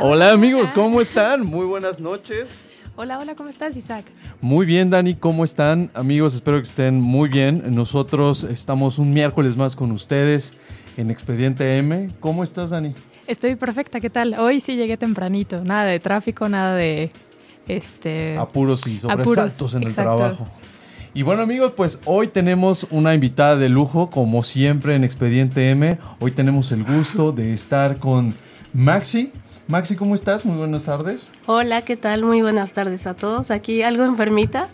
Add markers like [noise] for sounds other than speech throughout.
Hola amigos, ¿cómo están? Muy buenas noches. Hola, hola, ¿cómo estás, Isaac? Muy bien, Dani, ¿cómo están? Amigos, espero que estén muy bien. Nosotros estamos un miércoles más con ustedes en Expediente M. ¿Cómo estás, Dani? Estoy perfecta, ¿qué tal? Hoy sí llegué tempranito. Nada de tráfico, nada de. Este. Apuros y sobresaltos Apuros, en el exacto. trabajo. Y bueno amigos, pues hoy tenemos una invitada de lujo, como siempre en Expediente M. Hoy tenemos el gusto de estar con Maxi. Maxi, ¿cómo estás? Muy buenas tardes. Hola, ¿qué tal? Muy buenas tardes a todos. Aquí algo enfermita,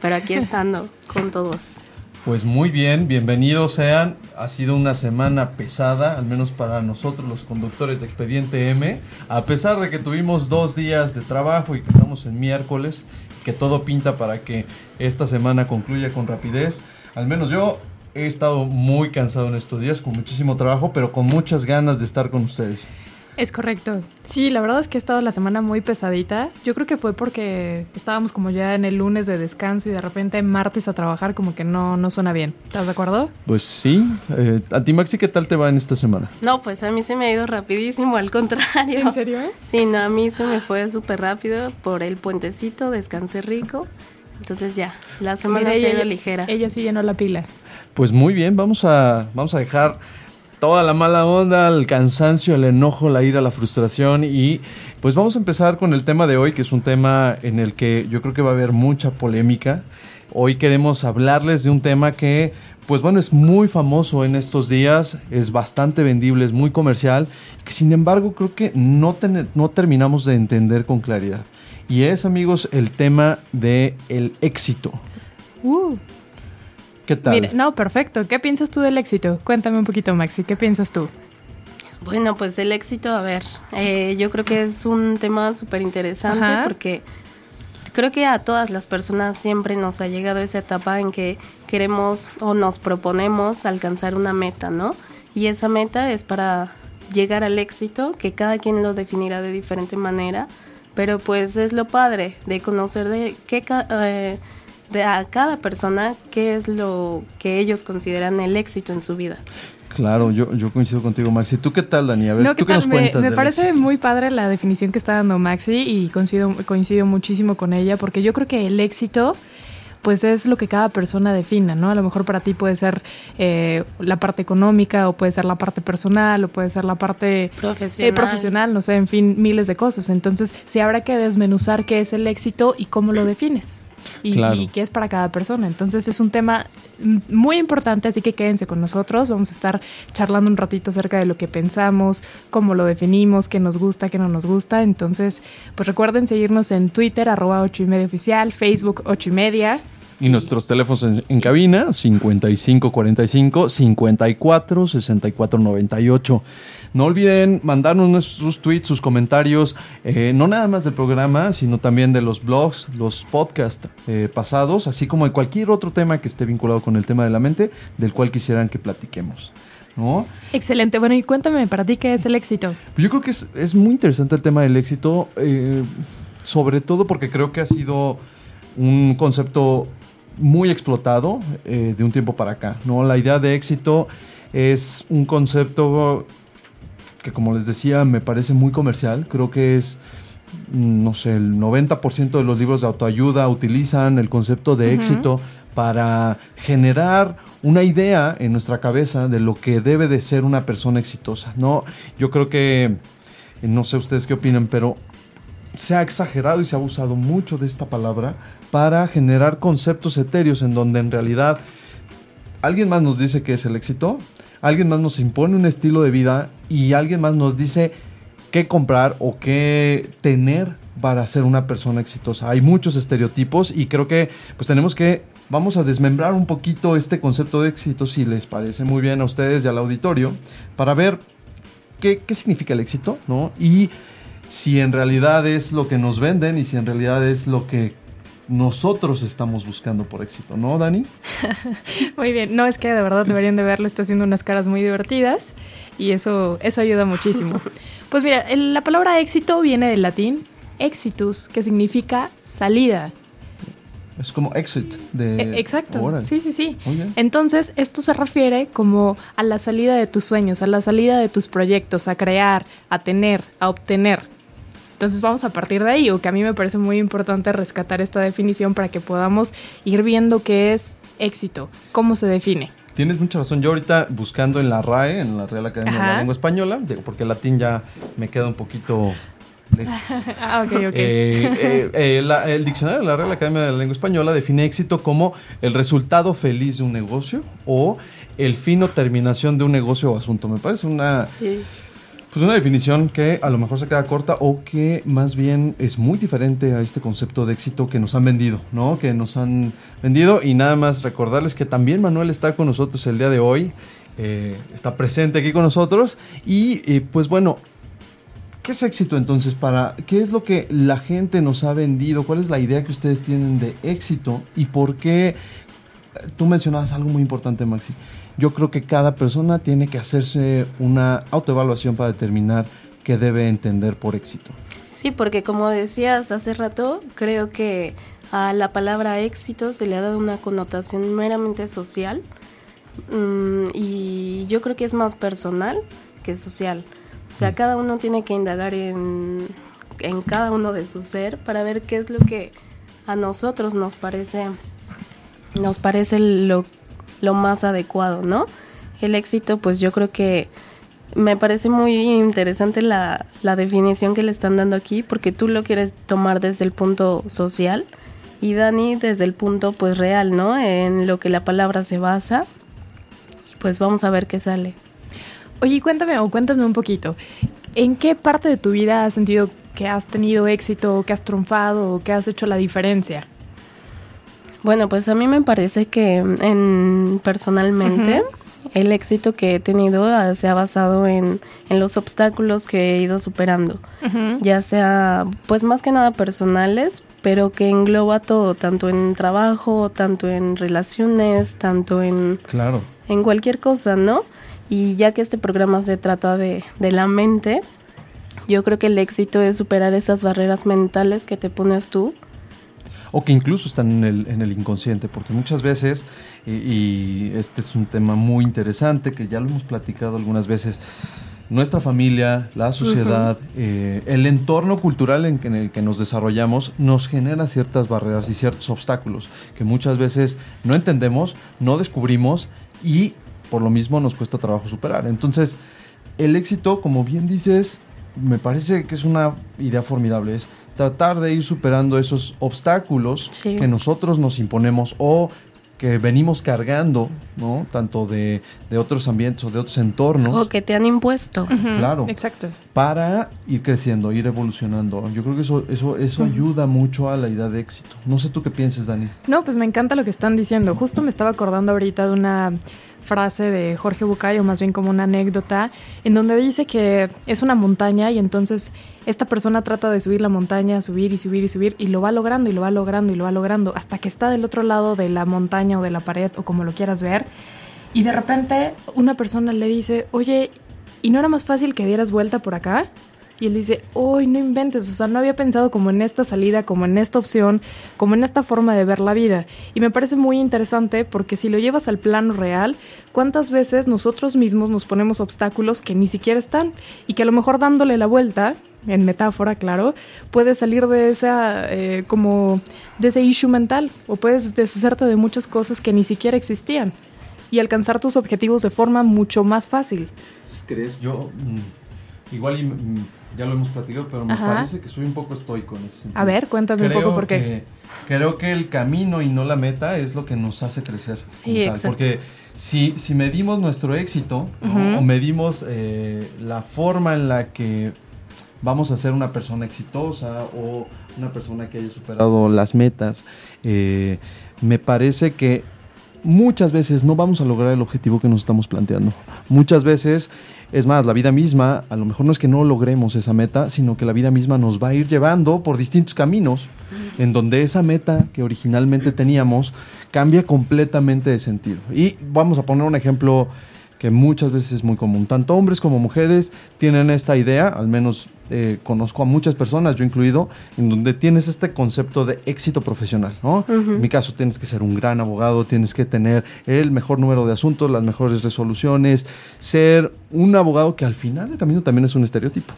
pero aquí estando con todos. Pues muy bien, bienvenidos sean. Ha sido una semana pesada, al menos para nosotros los conductores de Expediente M. A pesar de que tuvimos dos días de trabajo y que estamos en miércoles, que todo pinta para que esta semana concluya con rapidez. Al menos yo he estado muy cansado en estos días, con muchísimo trabajo, pero con muchas ganas de estar con ustedes. Es correcto. Sí, la verdad es que ha estado la semana muy pesadita. Yo creo que fue porque estábamos como ya en el lunes de descanso y de repente martes a trabajar como que no, no suena bien. ¿Estás de acuerdo? Pues sí, eh, a ti Maxi, ¿qué tal te va en esta semana? No, pues a mí se me ha ido rapidísimo, al contrario. ¿En serio? Sí, no, a mí se me fue súper rápido por el puentecito, descansé rico. Entonces ya, la semana Mira, se ha ella- ido ligera. Ella sí llenó la pila. Pues muy bien, vamos a, vamos a dejar toda la mala onda, el cansancio, el enojo, la ira, la frustración y pues vamos a empezar con el tema de hoy, que es un tema en el que yo creo que va a haber mucha polémica. Hoy queremos hablarles de un tema que, pues bueno, es muy famoso en estos días, es bastante vendible, es muy comercial, que sin embargo creo que no, no terminamos de entender con claridad. Y es, amigos, el tema de el éxito. Uh, ¿Qué tal? mira, no, perfecto. ¿Qué piensas tú del éxito? Cuéntame un poquito, Maxi. ¿Qué piensas tú? Bueno, pues el éxito, a ver, eh, yo creo que es un tema súper interesante porque creo que a todas las personas siempre nos ha llegado esa etapa en que queremos o nos proponemos alcanzar una meta, ¿no? Y esa meta es para llegar al éxito, que cada quien lo definirá de diferente manera, pero pues es lo padre de conocer de qué eh, de a cada persona qué es lo que ellos consideran el éxito en su vida. Claro, yo, yo coincido contigo, Maxi. ¿Tú qué tal, Dani? A ver, No, ¿tú ¿qué qué nos tal? Me, cuentas me parece éxito? muy padre la definición que está dando Maxi y coincido, coincido muchísimo con ella porque yo creo que el éxito pues es lo que cada persona defina, ¿no? A lo mejor para ti puede ser eh, la parte económica o puede ser la parte personal o puede ser la parte Profesional. eh, profesional, no sé, en fin, miles de cosas. Entonces, sí habrá que desmenuzar qué es el éxito y cómo lo defines. Y, Claro. y qué es para cada persona. Entonces es un tema muy importante, así que quédense con nosotros. Vamos a estar charlando un ratito acerca de lo que pensamos, cómo lo definimos, qué nos gusta, qué no nos gusta. Entonces, pues recuerden seguirnos en Twitter, arroba ocho y media oficial, Facebook ocho y media. Y nuestros teléfonos en, en cabina, 5545 54 64 98. No olviden mandarnos sus tweets, sus comentarios, eh, no nada más del programa, sino también de los blogs, los podcasts eh, pasados, así como de cualquier otro tema que esté vinculado con el tema de la mente, del cual quisieran que platiquemos. ¿no? Excelente. Bueno, y cuéntame, para ti, ¿qué es el éxito? Yo creo que es, es muy interesante el tema del éxito, eh, sobre todo porque creo que ha sido un concepto muy explotado eh, de un tiempo para acá. ¿no? La idea de éxito es un concepto que, como les decía, me parece muy comercial. Creo que es, mm, no sé, el 90% de los libros de autoayuda utilizan el concepto de éxito para generar una idea en nuestra cabeza de lo que debe de ser una persona exitosa. No, yo creo que, no sé ustedes qué opinan, pero se ha exagerado y se ha usado mucho de esta palabra para generar conceptos etéreos en donde en realidad alguien más nos dice que es el éxito, alguien más nos impone un estilo de vida y alguien más nos dice qué comprar o qué tener para ser una persona exitosa. Hay muchos estereotipos y creo que pues tenemos que vamos a desmembrar un poquito este concepto de éxito si les parece muy bien a ustedes y al auditorio para ver qué, qué significa el éxito, ¿no? Y si en realidad es lo que nos venden y si en realidad es lo que nosotros estamos buscando por éxito, ¿no, Dani? [laughs] muy bien, no es que de verdad deberían de verlo, está haciendo unas caras muy divertidas y eso, eso ayuda muchísimo. [laughs] Pues mira, la palabra éxito viene del latín exitus, que significa salida. Es como exit de... E, exacto. Sí, sí, sí. Entonces, esto se refiere como a la salida de tus sueños, a la salida de tus proyectos, a crear, a tener, a obtener. Entonces vamos a partir de ahí, o que a mí me parece muy importante rescatar esta definición para que podamos ir viendo qué es éxito, cómo se define. Tienes mucha razón. Yo ahorita buscando en la RAE, en la Real Academia de la Lengua Española, porque el latín ya me queda un poquito [laughs] ah, ok, ok. Eh, eh, eh, el diccionario de la Real Academia de la Lengua Española define éxito como el resultado feliz de un negocio o el fin o terminación de un negocio o asunto. Me parece una... Sí pues una definición que a lo mejor se queda corta o que más bien es muy diferente a este concepto de éxito que nos han vendido, ¿no? Que nos han vendido y nada más recordarles que también Manuel está con nosotros el día de hoy, eh, está presente aquí con nosotros y eh, pues bueno, ¿qué es éxito entonces para, qué es lo que la gente nos ha vendido? ¿Cuál es la idea que ustedes tienen de éxito y por qué? Tú mencionabas algo muy importante, Maxi yo creo que cada persona tiene que hacerse una autoevaluación para determinar qué debe entender por éxito. Sí, porque como decías hace rato, creo que a la palabra éxito se le ha dado una connotación meramente social mm, y yo creo que es más personal que social. O sea, mm. cada uno tiene que indagar en, en cada uno de su ser para ver qué es lo que a nosotros nos parece nos parece lo lo más adecuado, ¿no? El éxito, pues yo creo que me parece muy interesante la, definición que le están dando aquí, porque tú lo quieres tomar desde el punto social y Dani desde el punto pues real, ¿no? En lo que la palabra se basa. Pues vamos a ver qué sale. Oye, cuéntame o cuéntame un poquito. ¿En qué parte de tu vida has sentido que has tenido éxito, que has triunfado, que has hecho la diferencia? Bueno, pues a mí me parece que en, personalmente el éxito que he tenido ah, se ha basado en, los obstáculos que he ido superando, ya sea pues más que nada personales, pero que engloba todo, tanto en trabajo, tanto en relaciones, tanto en, claro. en cualquier cosa, ¿no? Y ya que este programa se trata de, de la mente, yo creo que el éxito es superar esas barreras mentales que te pones tú o que incluso están en el, en el inconsciente, porque muchas veces, y, este es un tema muy interesante que ya lo hemos platicado algunas veces, nuestra familia, la sociedad, eh, el entorno cultural en, el que nos desarrollamos nos genera ciertas barreras y ciertos obstáculos que muchas veces no entendemos, no descubrimos y por lo mismo nos cuesta trabajo superar. Entonces, el éxito, como bien dices, me parece que es una idea formidable. Es tratar de ir superando esos obstáculos que nosotros nos imponemos o que venimos cargando, ¿no? Tanto de, otros ambientes o de otros entornos. O que te han impuesto. Claro. Exacto. Para ir creciendo, ir evolucionando. Yo creo que eso, eso, eso ayuda mucho a la idea de éxito. No sé tú qué piensas, Dani. No, pues me encanta lo que están diciendo. Justo me estaba acordando ahorita de una frase de Jorge Bucay, o más bien como una anécdota, en donde dice que es una montaña y entonces esta persona trata de subir la montaña, subir y subir y subir, y lo va logrando y lo va logrando y lo va logrando, hasta que está del otro lado de la montaña o de la pared o como lo quieras ver, y de repente una persona le dice, oye, ¿y no era más fácil que dieras vuelta por acá? Y él dice, uy, no inventes, o sea, no había pensado como en esta salida, como en esta opción, como en esta forma de ver la vida. Y me parece muy interesante porque si lo llevas al plano real, ¿cuántas veces nosotros mismos nos ponemos obstáculos que ni siquiera están? Y que a lo mejor dándole la vuelta, en metáfora, claro, puedes salir de esa, eh, como, de ese issue mental, o puedes deshacerte de muchas cosas que ni siquiera existían y alcanzar tus objetivos de forma mucho más fácil. Si crees, yo mm, igual ya lo hemos platicado, pero me parece que soy un poco estoico en ese sentido. A ver, cuéntame un poco por qué. creo que el camino y no la meta es lo que nos hace crecer. Sí, exacto. Porque si, si medimos nuestro éxito o medimos eh, la forma en la que vamos a ser una persona exitosa o una persona que haya superado las metas, eh, me parece que muchas veces no vamos a lograr el objetivo que nos estamos planteando. Muchas veces, es más, la vida misma, a lo mejor no es que no logremos esa meta, sino que la vida misma nos va a ir llevando por distintos caminos, en donde esa meta que originalmente teníamos cambia completamente de sentido. Y vamos a poner un ejemplo que muchas veces es muy común. Tanto hombres como mujeres tienen esta idea, al menos eh, conozco a muchas personas, yo incluido, en donde tienes este concepto de éxito profesional, ¿no? En mi caso tienes que ser un gran abogado, tienes que tener el mejor número de asuntos, las mejores resoluciones, ser un abogado que al final del camino también es un estereotipo.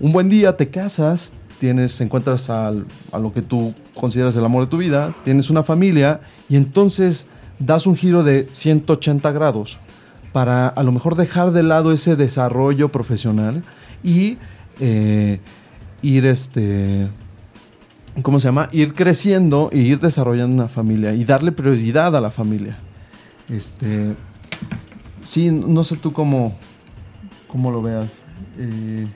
Un buen día te casas, tienes, encuentras a lo que tú consideras el amor de tu vida, tienes una familia y entonces das un giro de 180 grados para a lo mejor dejar de lado ese desarrollo profesional y eh, ir este ¿cómo se llama? ir creciendo e ir desarrollando una familia y darle prioridad a la familia. Este sí, no sé tú cómo, cómo lo veas. Eh,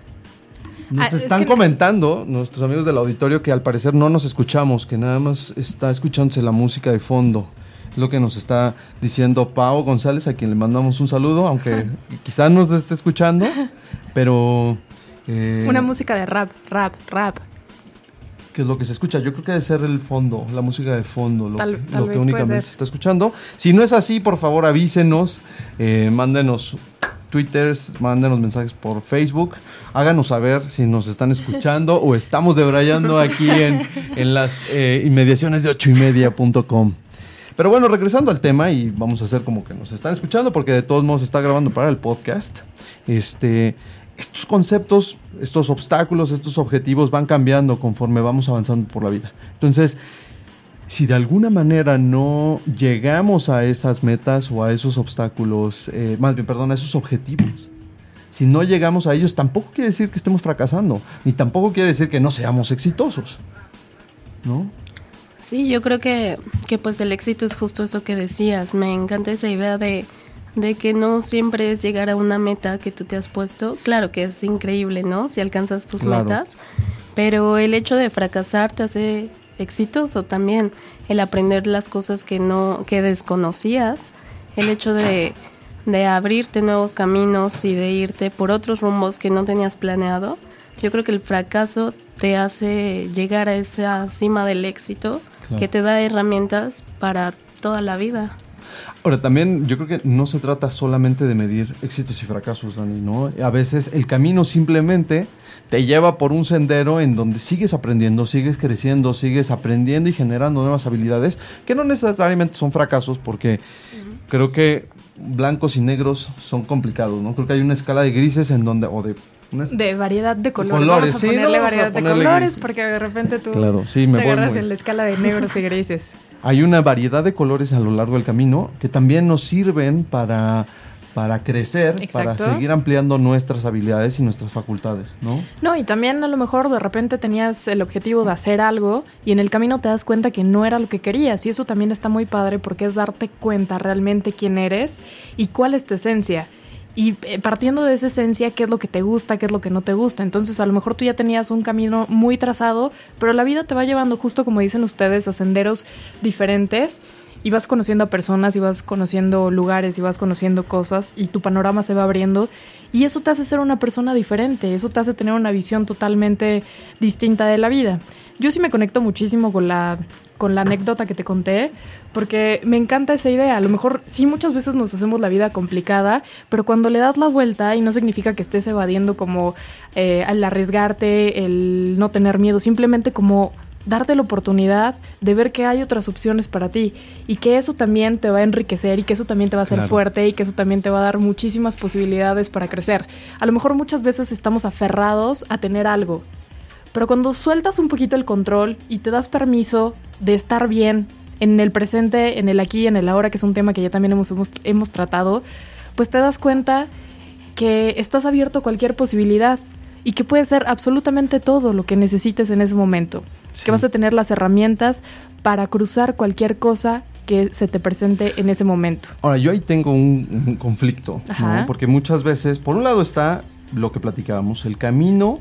nos ah, están comentando nuestros amigos del auditorio que al parecer no nos escuchamos, que nada más está escuchándose la música de fondo lo que nos está diciendo Pau González, a quien le mandamos un saludo, aunque [laughs] quizás nos esté escuchando, pero... Eh, Una música de rap, rap, rap. ¿Qué es lo que se escucha? Yo creo que debe ser el fondo, la música de fondo, lo, que, únicamente se está escuchando. Si no es así, por favor avísenos, eh, mándenos twitters, mándenos mensajes por Facebook, háganos saber si nos están escuchando o estamos debrayando aquí en, en las eh, inmediaciones de ochoymedia.com. Pero bueno, regresando al tema y vamos a hacer como que nos están escuchando porque de todos modos está grabando para el podcast. Este, estos conceptos, estos obstáculos, estos objetivos van cambiando conforme vamos avanzando por la vida. Entonces, si de alguna manera no llegamos a esas metas o a esos obstáculos, eh, más bien, perdón, a esos objetivos, si no llegamos a ellos, tampoco quiere decir que estemos fracasando, ni tampoco quiere decir que no seamos exitosos. ¿No? Sí, yo creo que, que pues el éxito es justo eso que decías. Me encanta esa idea de, de que no siempre es llegar a una meta que tú te has puesto. Claro que es increíble, ¿no? Si alcanzas tus metas, pero el hecho de fracasar te hace exitoso también. El aprender las cosas que no, que desconocías, el hecho de, de abrirte nuevos caminos y de irte por otros rumbos que no tenías planeado. Yo creo que el fracaso te hace llegar a esa cima del éxito que te da herramientas para toda la vida. Ahora, también yo creo que no se trata solamente de medir éxitos y fracasos, Dani, ¿no? A veces el camino simplemente te lleva por un sendero en donde sigues aprendiendo, sigues creciendo, sigues aprendiendo y generando nuevas habilidades que no necesariamente son fracasos porque creo que blancos y negros son complicados, ¿no? Creo que hay una escala de grises en donde, o de de variedad de colores. Vamos a ponerle variedad de colores porque de repente tú claro, sí, me te agarras en la escala de negros y grises. [laughs] Hay una variedad de colores a lo largo del camino que también nos sirven para para crecer, para seguir ampliando nuestras habilidades y nuestras facultades, ¿no? No, y también a lo mejor de repente tenías el objetivo de hacer algo y en el camino te das cuenta que no era lo que querías y eso también está muy padre porque es darte cuenta realmente quién eres y cuál es tu esencia y eh, partiendo de esa esencia, qué es lo que te gusta, qué es lo que no te gusta. Entonces, a lo mejor tú ya tenías un camino muy trazado, pero la vida te va llevando, justo como dicen ustedes, a senderos diferentes y vas conociendo a personas y vas conociendo lugares y vas conociendo cosas y tu panorama se va abriendo y eso te hace ser una persona diferente, eso te hace tener una visión totalmente distinta de la vida. Yo sí me conecto muchísimo con la, con la anécdota que te conté, porque me encanta esa idea. A lo mejor sí muchas veces nos hacemos la vida complicada, pero cuando le das la vuelta, y no significa que estés evadiendo como eh, al arriesgarte, el no tener miedo, simplemente como darte la oportunidad de ver que hay otras opciones para ti y que eso también te va a enriquecer y que eso también te va a hacer fuerte y que eso también te va a dar muchísimas posibilidades para crecer. A lo mejor muchas veces estamos aferrados a tener algo, pero cuando sueltas un poquito el control y te das permiso de estar bien en el presente, en el aquí en el ahora, que es un tema que ya también hemos, hemos, hemos tratado, pues te das cuenta que estás abierto a cualquier posibilidad y que puede ser absolutamente todo lo que necesites en ese momento. Que vas a tener las herramientas para cruzar cualquier cosa que se te presente en ese momento. Ahora, yo ahí tengo un, conflicto, porque muchas veces, por un lado está lo que platicábamos, el camino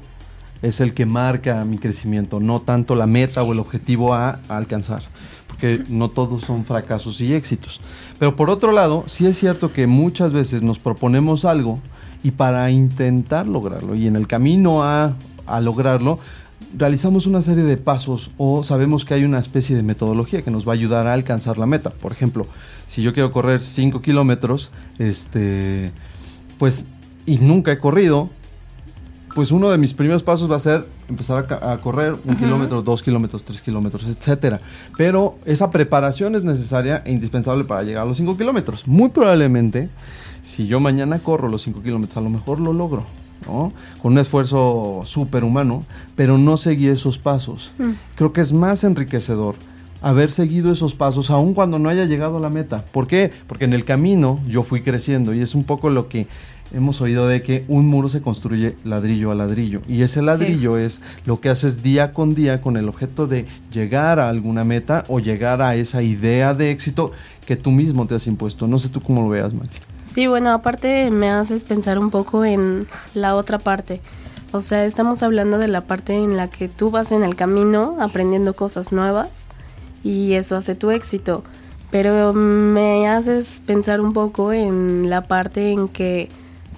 es el que marca mi crecimiento, no tanto la meta o el objetivo a, alcanzar, porque no todos son fracasos y éxitos. Pero por otro lado, sí es cierto que muchas veces nos proponemos algo y para intentar lograrlo y en el camino a, a lograrlo, realizamos una serie de pasos o sabemos que hay una especie de metodología que nos va a ayudar a alcanzar la meta. Por ejemplo, si yo quiero correr 5 kilómetros, este, pues, y nunca he corrido, pues uno de mis primeros pasos va a ser empezar a, correr un kilómetro, dos kilómetros, tres kilómetros, etcétera. Pero esa preparación es necesaria e indispensable para llegar a los 5 kilómetros. Muy probablemente, si yo mañana corro los 5 kilómetros, a lo mejor lo logro. ¿no? Con un esfuerzo superhumano, pero no seguí esos pasos. Mm. Creo que es más enriquecedor haber seguido esos pasos aun cuando no haya llegado a la meta. ¿Por qué? Porque en el camino yo fui creciendo y es un poco lo que hemos oído de que un muro se construye ladrillo a ladrillo y ese ladrillo es lo que haces día con día con el objeto de llegar a alguna meta o llegar a esa idea de éxito que tú mismo te has impuesto. No sé tú cómo lo veas, Maxi. Sí, bueno, aparte me haces pensar un poco en la otra parte. O sea, estamos hablando de la parte en la que tú vas en el camino aprendiendo cosas nuevas y eso hace tu éxito. Pero me haces pensar un poco en la parte en que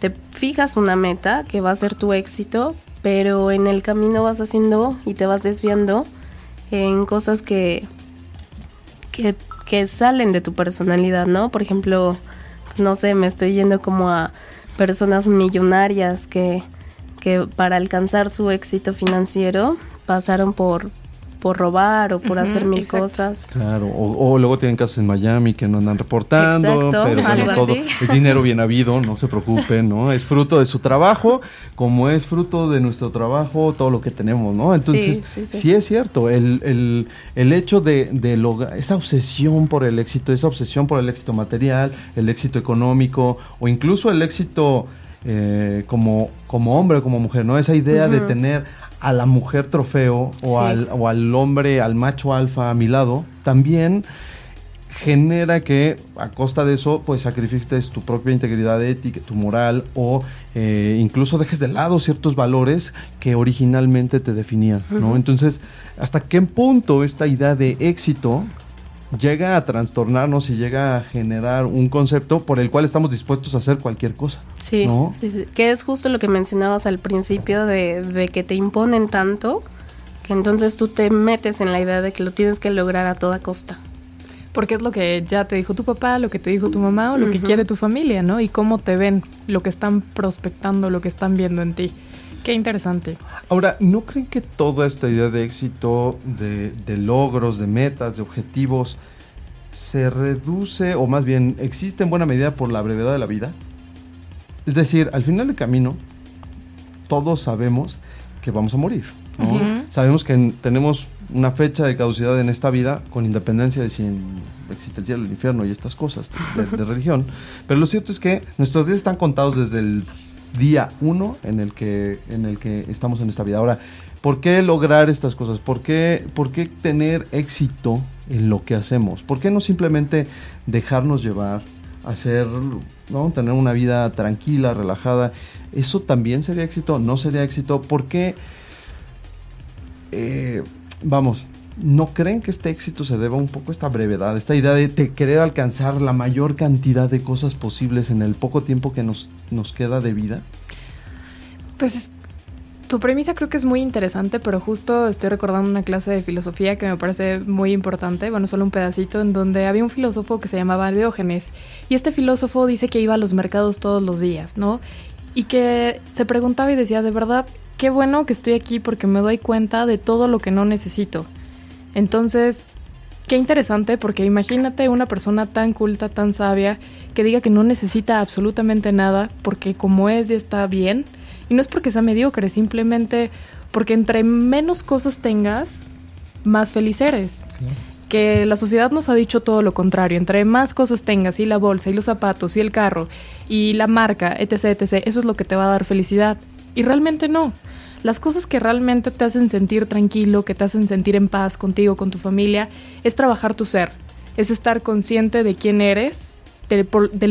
te fijas una meta que va a ser tu éxito, pero en el camino vas haciendo y te vas desviando en cosas que, que, que salen de tu personalidad, ¿no? Por ejemplo, no sé, me estoy yendo como a personas millonarias que, que para alcanzar su éxito financiero pasaron por por robar o por hacer mil cosas. Claro, o, luego tienen casas en Miami que no andan reportando, pero bueno, todo es dinero bien habido, no se preocupen, ¿no? Es fruto de su trabajo, como es fruto de nuestro trabajo, todo lo que tenemos, ¿no? Entonces, sí, es cierto, el, el, el hecho de, de lograr esa obsesión por el éxito, esa obsesión por el éxito material, el éxito económico o incluso el éxito eh, como, como hombre, como mujer, ¿no? Esa idea de tener a la mujer trofeo o, al, o al hombre, al macho alfa a mi lado, también genera que a costa de eso pues sacrifiques tu propia integridad ética, tu moral o eh, incluso dejes de lado ciertos valores que originalmente te definían, ¿no? Entonces, ¿hasta qué punto esta idea de éxito llega a trastornarnos y llega a generar un concepto por el cual estamos dispuestos a hacer cualquier cosa. Sí, sí, que es justo lo que mencionabas al principio de, de, que te imponen tanto que entonces tú te metes en la idea de que lo tienes que lograr a toda costa. Porque es lo que ya te dijo tu papá, lo que te dijo tu mamá o lo que quiere tu familia, ¿no? Y cómo te ven, lo que están prospectando, lo que están viendo en ti. Qué interesante. Ahora, ¿no creen que toda esta idea de éxito, de, logros, de metas, de objetivos, se reduce, o más bien existe en buena medida por la brevedad de la vida? Es decir, al final del camino, todos sabemos que vamos a morir. Sabemos que tenemos una fecha de caducidad en esta vida, con independencia de si existe el cielo, el infierno y estas cosas de [laughs] religión. Pero lo cierto es que nuestros días están contados desde el día uno en el que, en el que estamos en esta vida. Ahora, ¿por qué lograr estas cosas? ¿Por qué, ¿Por qué tener éxito en lo que hacemos? ¿Por qué no simplemente dejarnos llevar, hacer, ¿no? tener una vida tranquila, relajada? ¿Eso también sería éxito? ¿No sería éxito? ¿Por qué? Eh, vamos, ¿No creen que este éxito se deba un poco a esta brevedad, esta idea de, querer alcanzar la mayor cantidad de cosas posibles en el poco tiempo que nos, nos queda de vida? Pues tu premisa creo que es muy interesante, pero justo estoy recordando una clase de filosofía que me parece muy importante, bueno, solo un pedacito, en donde había un filósofo que se llamaba Diógenes, y este filósofo dice que iba a los mercados todos los días, ¿no? Y que se preguntaba y decía, de verdad, qué bueno que estoy aquí porque me doy cuenta de todo lo que no necesito. Entonces, qué interesante porque imagínate una persona tan culta, tan sabia, que diga que no necesita absolutamente nada porque como es ya está bien. Y no es porque sea mediocre, simplemente porque entre menos cosas tengas, más feliz eres. Que la sociedad nos ha dicho todo lo contrario. Entre más cosas tengas, y la bolsa, y los zapatos, y el carro, y la marca, etc., etc., eso es lo que te va a dar felicidad. Y realmente no. Las cosas que realmente te hacen sentir tranquilo, que te hacen sentir en paz contigo, con tu familia, es trabajar tu ser. Es estar consciente de quién eres, del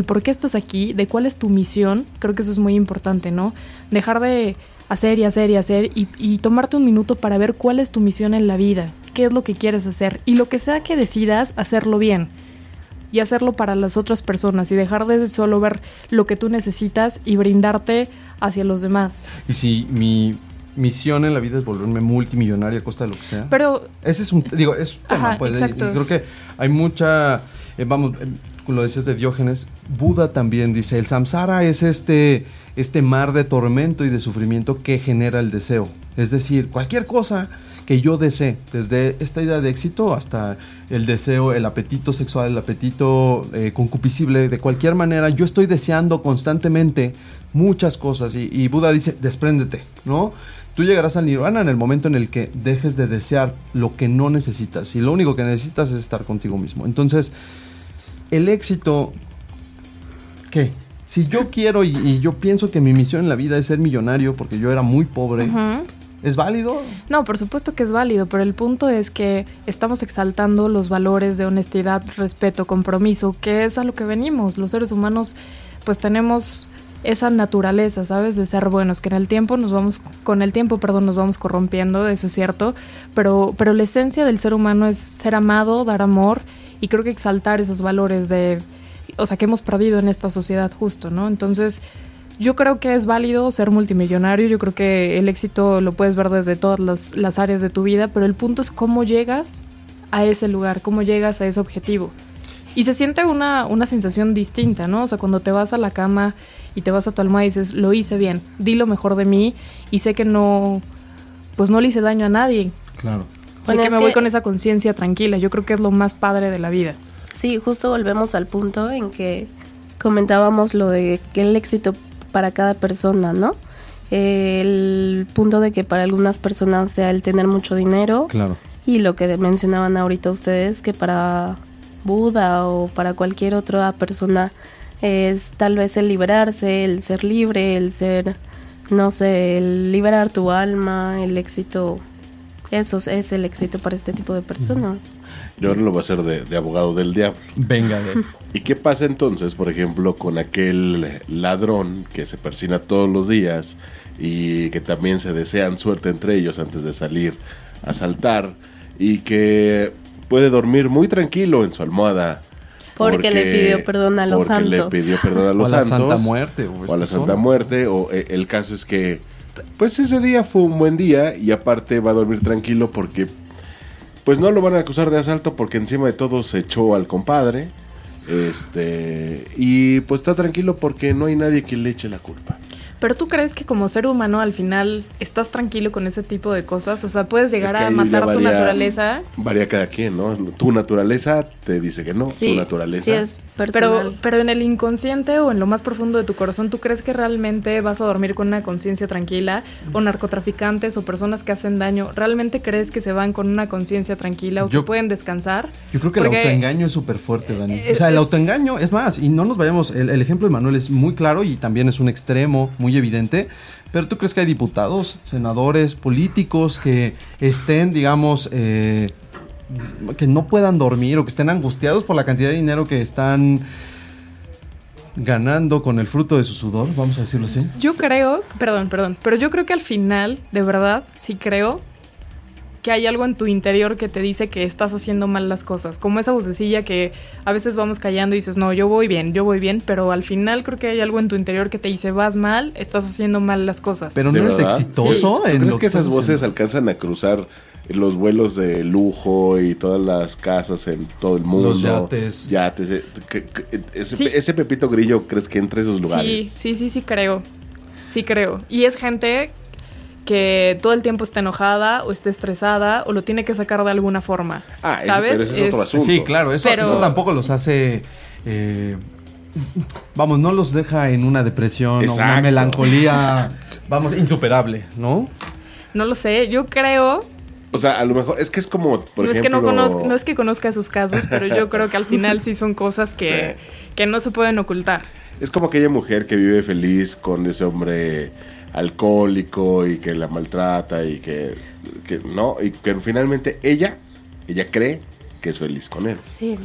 por, qué estás aquí, de cuál es tu misión. Creo que eso es muy importante, ¿no? Dejar de hacer y hacer y hacer y, y, tomarte un minuto para ver cuál es tu misión en la vida, qué es lo que quieres hacer y lo que sea que decidas, hacerlo bien y hacerlo para las otras personas y dejar de solo ver lo que tú necesitas y brindarte hacia los demás. Y si mi misión en la vida es volverme multimillonaria a costa de lo que sea. Pero ese es un digo, es un tema, Ajá, pues, exacto. y creo que hay mucha eh, vamos, eh, lo decías de Diógenes, Buda también dice, el samsara es este este mar de tormento y de sufrimiento que genera el deseo. Es decir, cualquier cosa que yo desee, desde esta idea de éxito hasta el deseo, el apetito sexual, el apetito eh, concupiscible, de cualquier manera, yo estoy deseando constantemente muchas cosas y, y Buda dice, despréndete, ¿no? Tú llegarás al nirvana en el momento en el que dejes de desear lo que no necesitas y lo único que necesitas es estar contigo mismo. Entonces, el éxito, ¿qué? Si yo quiero y, y yo pienso que mi misión en la vida es ser millonario porque yo era muy pobre. ¿es válido? No, por supuesto que es válido, pero el punto es que estamos exaltando los valores de honestidad, respeto, compromiso, que es a lo que venimos. Los seres humanos pues tenemos esa naturaleza, ¿sabes? De ser buenos, que en el tiempo nos vamos, con el tiempo, perdón, nos vamos corrompiendo, eso es cierto, pero, pero la esencia del ser humano es ser amado, dar amor, y creo que exaltar esos valores de, o sea, que hemos perdido en esta sociedad justo, ¿no? Entonces, yo creo que es válido ser multimillonario, yo creo que el éxito lo puedes ver desde todas las, las áreas de tu vida, pero el punto es cómo llegas a ese lugar, cómo llegas a ese objetivo. Y se siente una, una sensación distinta, ¿no? O sea, cuando te vas a la cama y te vas a tu almohada y dices, lo hice bien, di lo mejor de mí y sé que no, pues no le hice daño a nadie. Claro. Sé Bueno, que me voy que- con esa conciencia tranquila. Yo creo que es lo más padre de la vida. Sí, justo volvemos al punto en que comentábamos lo de que el éxito para cada persona, ¿no? El punto de que para algunas personas sea el tener mucho dinero Claro. y lo que mencionaban ahorita ustedes que para Buda o para cualquier otra persona es tal vez el liberarse, el ser libre, el ser, no sé, el liberar tu alma, el éxito. Eso es el éxito para este tipo de personas. Yo ahora lo voy a hacer de, de abogado del diablo. Venga, de- [laughs] ¿Y qué pasa entonces, por ejemplo, con aquel ladrón que se persina todos los días y que también se desean suerte entre ellos antes de salir a saltar y que puede dormir muy tranquilo en su almohada? Porque le pidió perdón a los porque le santos. pidió perdón a los O a la santos. Santa Muerte, o O a la este Santa solo. Muerte. O eh, el caso es que, pues ese día fue un buen día y aparte va a dormir tranquilo porque, pues no lo van a acusar de asalto porque encima de todo se echó al compadre. Este, y pues está tranquilo porque no hay nadie que le eche la culpa. Pero tú crees que como ser humano al final estás tranquilo con ese tipo de cosas? O sea, puedes llegar Es que a matar ya tu varía- naturaleza. Varía cada quien, ¿no? Tu naturaleza te dice que no, Sí, su naturaleza. sí es Pero, personal. pero en el inconsciente o en lo más profundo de tu corazón, ¿tú crees que realmente vas a dormir con una conciencia tranquila? ¿O narcotraficantes o personas que hacen daño? ¿Realmente crees que se van con una conciencia tranquila o Yo- que pueden descansar? Yo creo que el autoengaño es súper fuerte, Dani. Eh, o sea, el es- autoengaño, es más, y no nos vayamos, el, el ejemplo de Manuel es muy claro y también es un extremo muy evidente, pero ¿tú crees que hay diputados, senadores, políticos que estén, digamos, eh, que no puedan dormir o que estén angustiados por la cantidad de dinero que están ganando con el fruto de su sudor, vamos a decirlo así? Yo creo, perdón, perdón, pero yo creo que al final, de verdad, sí creo que hay algo en tu interior que te dice que estás haciendo mal las cosas, como esa vocecilla que a veces vamos callando y dices, no, yo voy bien, yo voy bien, pero al final creo que hay algo en tu interior que te dice, vas mal, estás haciendo mal las cosas. Pero ¿De no eres verdad? exitoso. ¿Tú en crees que esas voces haciendo? alcanzan a cruzar los vuelos de lujo y todas las casas en todo el mundo? Los yates. Yates, eh, que- ese, Sí. ese Pepito Grillo, ¿crees que entre esos Sí, lugares? sí, sí, sí creo, sí creo. Y es gente que todo el tiempo está enojada o está estresada o lo tiene que sacar de alguna forma. Ah, eso- ¿sabes? pero ese es otro asunto. Sí, claro, eso, Pero- eso tampoco los hace. eh, vamos, no los deja en una depresión o una Exacto. melancolía, [laughs] vamos, insuperable, ¿no? No lo sé, yo creo O sea, a lo mejor es que es como, por no, ejemplo... es que no, conozco, no es que conozca esos casos, pero yo creo que al final sí son cosas que, que no se pueden ocultar. Es como aquella mujer que vive feliz con ese hombre alcohólico y que la maltrata y que, que no, y que finalmente ella, ella cree que es feliz con él. Sí.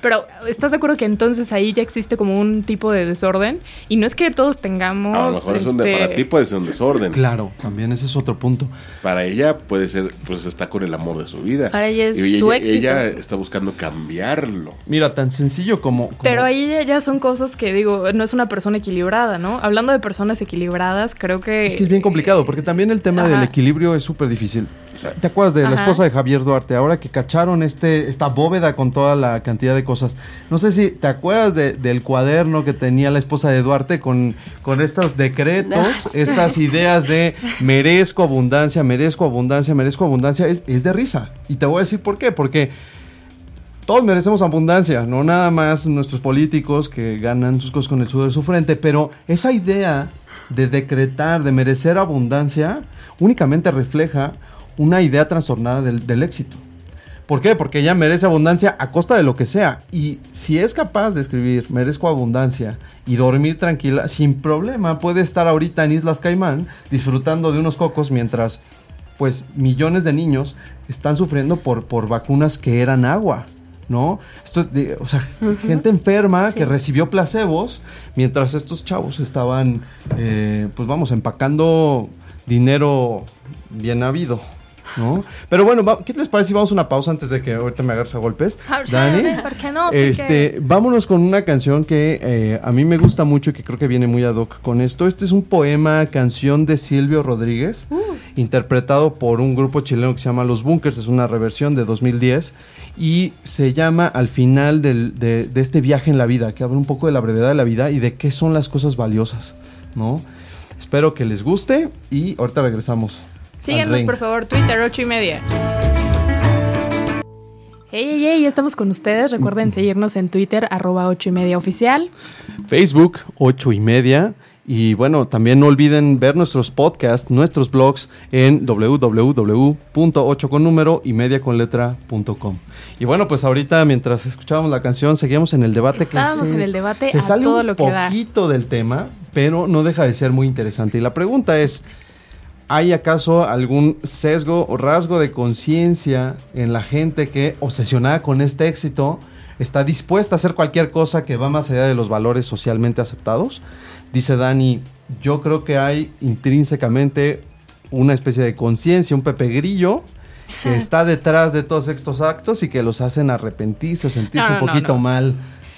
Pero, ¿estás de acuerdo que entonces ahí ya existe como un tipo de desorden? Y no es que todos tengamos. A lo mejor es un de- este, para ti puede ser un desorden. Claro, también ese es otro punto. Para ella puede ser, pues está con el amor de su vida. Para ella es y su ella, éxito. ella está buscando cambiarlo. Mira, tan sencillo como... como- Pero ahí ya- ya son cosas que digo, no es una persona equilibrada, ¿no? Hablando de personas equilibradas, creo que. Es que es bien complicado, porque también el tema del equilibrio es súper difícil. Exacto. ¿Te acuerdas de la esposa de Javier Duarte? Ahora que cacharon este, esta bóveda con toda la cantidad de cosas. No sé si te acuerdas de- del cuaderno que tenía la esposa de Duarte con, con estos decretos, [laughs] estas ideas de merezco abundancia, merezco abundancia, merezco abundancia. Es, es de risa. Y te voy a decir por qué. Porque todos merecemos abundancia, no nada más nuestros políticos que ganan sus cosas con el sudor de su frente, pero esa idea de decretar, de merecer abundancia, únicamente refleja una idea trastornada del, del éxito. ¿Por qué? Porque ella merece abundancia a costa de lo que sea. Y si es capaz de escribir merezco abundancia y dormir tranquila, sin problema puede estar ahorita en Islas Caimán disfrutando de unos cocos mientras pues millones de niños están sufriendo por, por vacunas que eran agua. ¿No? Esto, de- o sea, gente enferma que recibió placebos mientras estos chavos estaban, eh, pues vamos, empacando dinero bien habido, ¿no? Pero bueno, va- ¿qué les parece si vamos a una pausa antes de que ahorita me agarres a golpes? Dani, ¿por qué no? Este, vámonos con una canción que eh, a mí me gusta mucho y que creo que viene muy ad hoc con esto. Este es un poema, canción de Silvio Rodríguez, Uh. interpretado por un grupo chileno que se llama Los Bunkers, es una reversión de 2010 y se llama Al final del- de, de este viaje en la vida, que habla un poco de la brevedad de la vida y de qué son las cosas valiosas, ¿no? Espero que les guste y ahorita regresamos. Ring. por favor, Twitter, ocho y media. Hey, hey, hey, estamos con ustedes. Recuerden [laughs] seguirnos en Twitter, arroba ocho y media oficial. Facebook, 8 y media. Y bueno, también no olviden ver nuestros podcasts, nuestros blogs en www.8 con número y media con letra.com. Y bueno, pues ahorita mientras escuchábamos la canción, seguimos en el debate que Estábamos se, en el debate se a sale todo un lo que da. poquito del tema, pero no deja de ser muy interesante. Y la pregunta es, ¿hay acaso algún sesgo o rasgo de conciencia en la gente que, obsesionada con este éxito, está dispuesta a hacer cualquier cosa que va más allá de los valores socialmente aceptados? Dice Dani, yo creo que hay intrínsecamente una especie de conciencia, un Pepe Grillo, que [laughs] está detrás de todos estos actos y que los hacen arrepentirse o sentirse No, un no, poquito no. mal.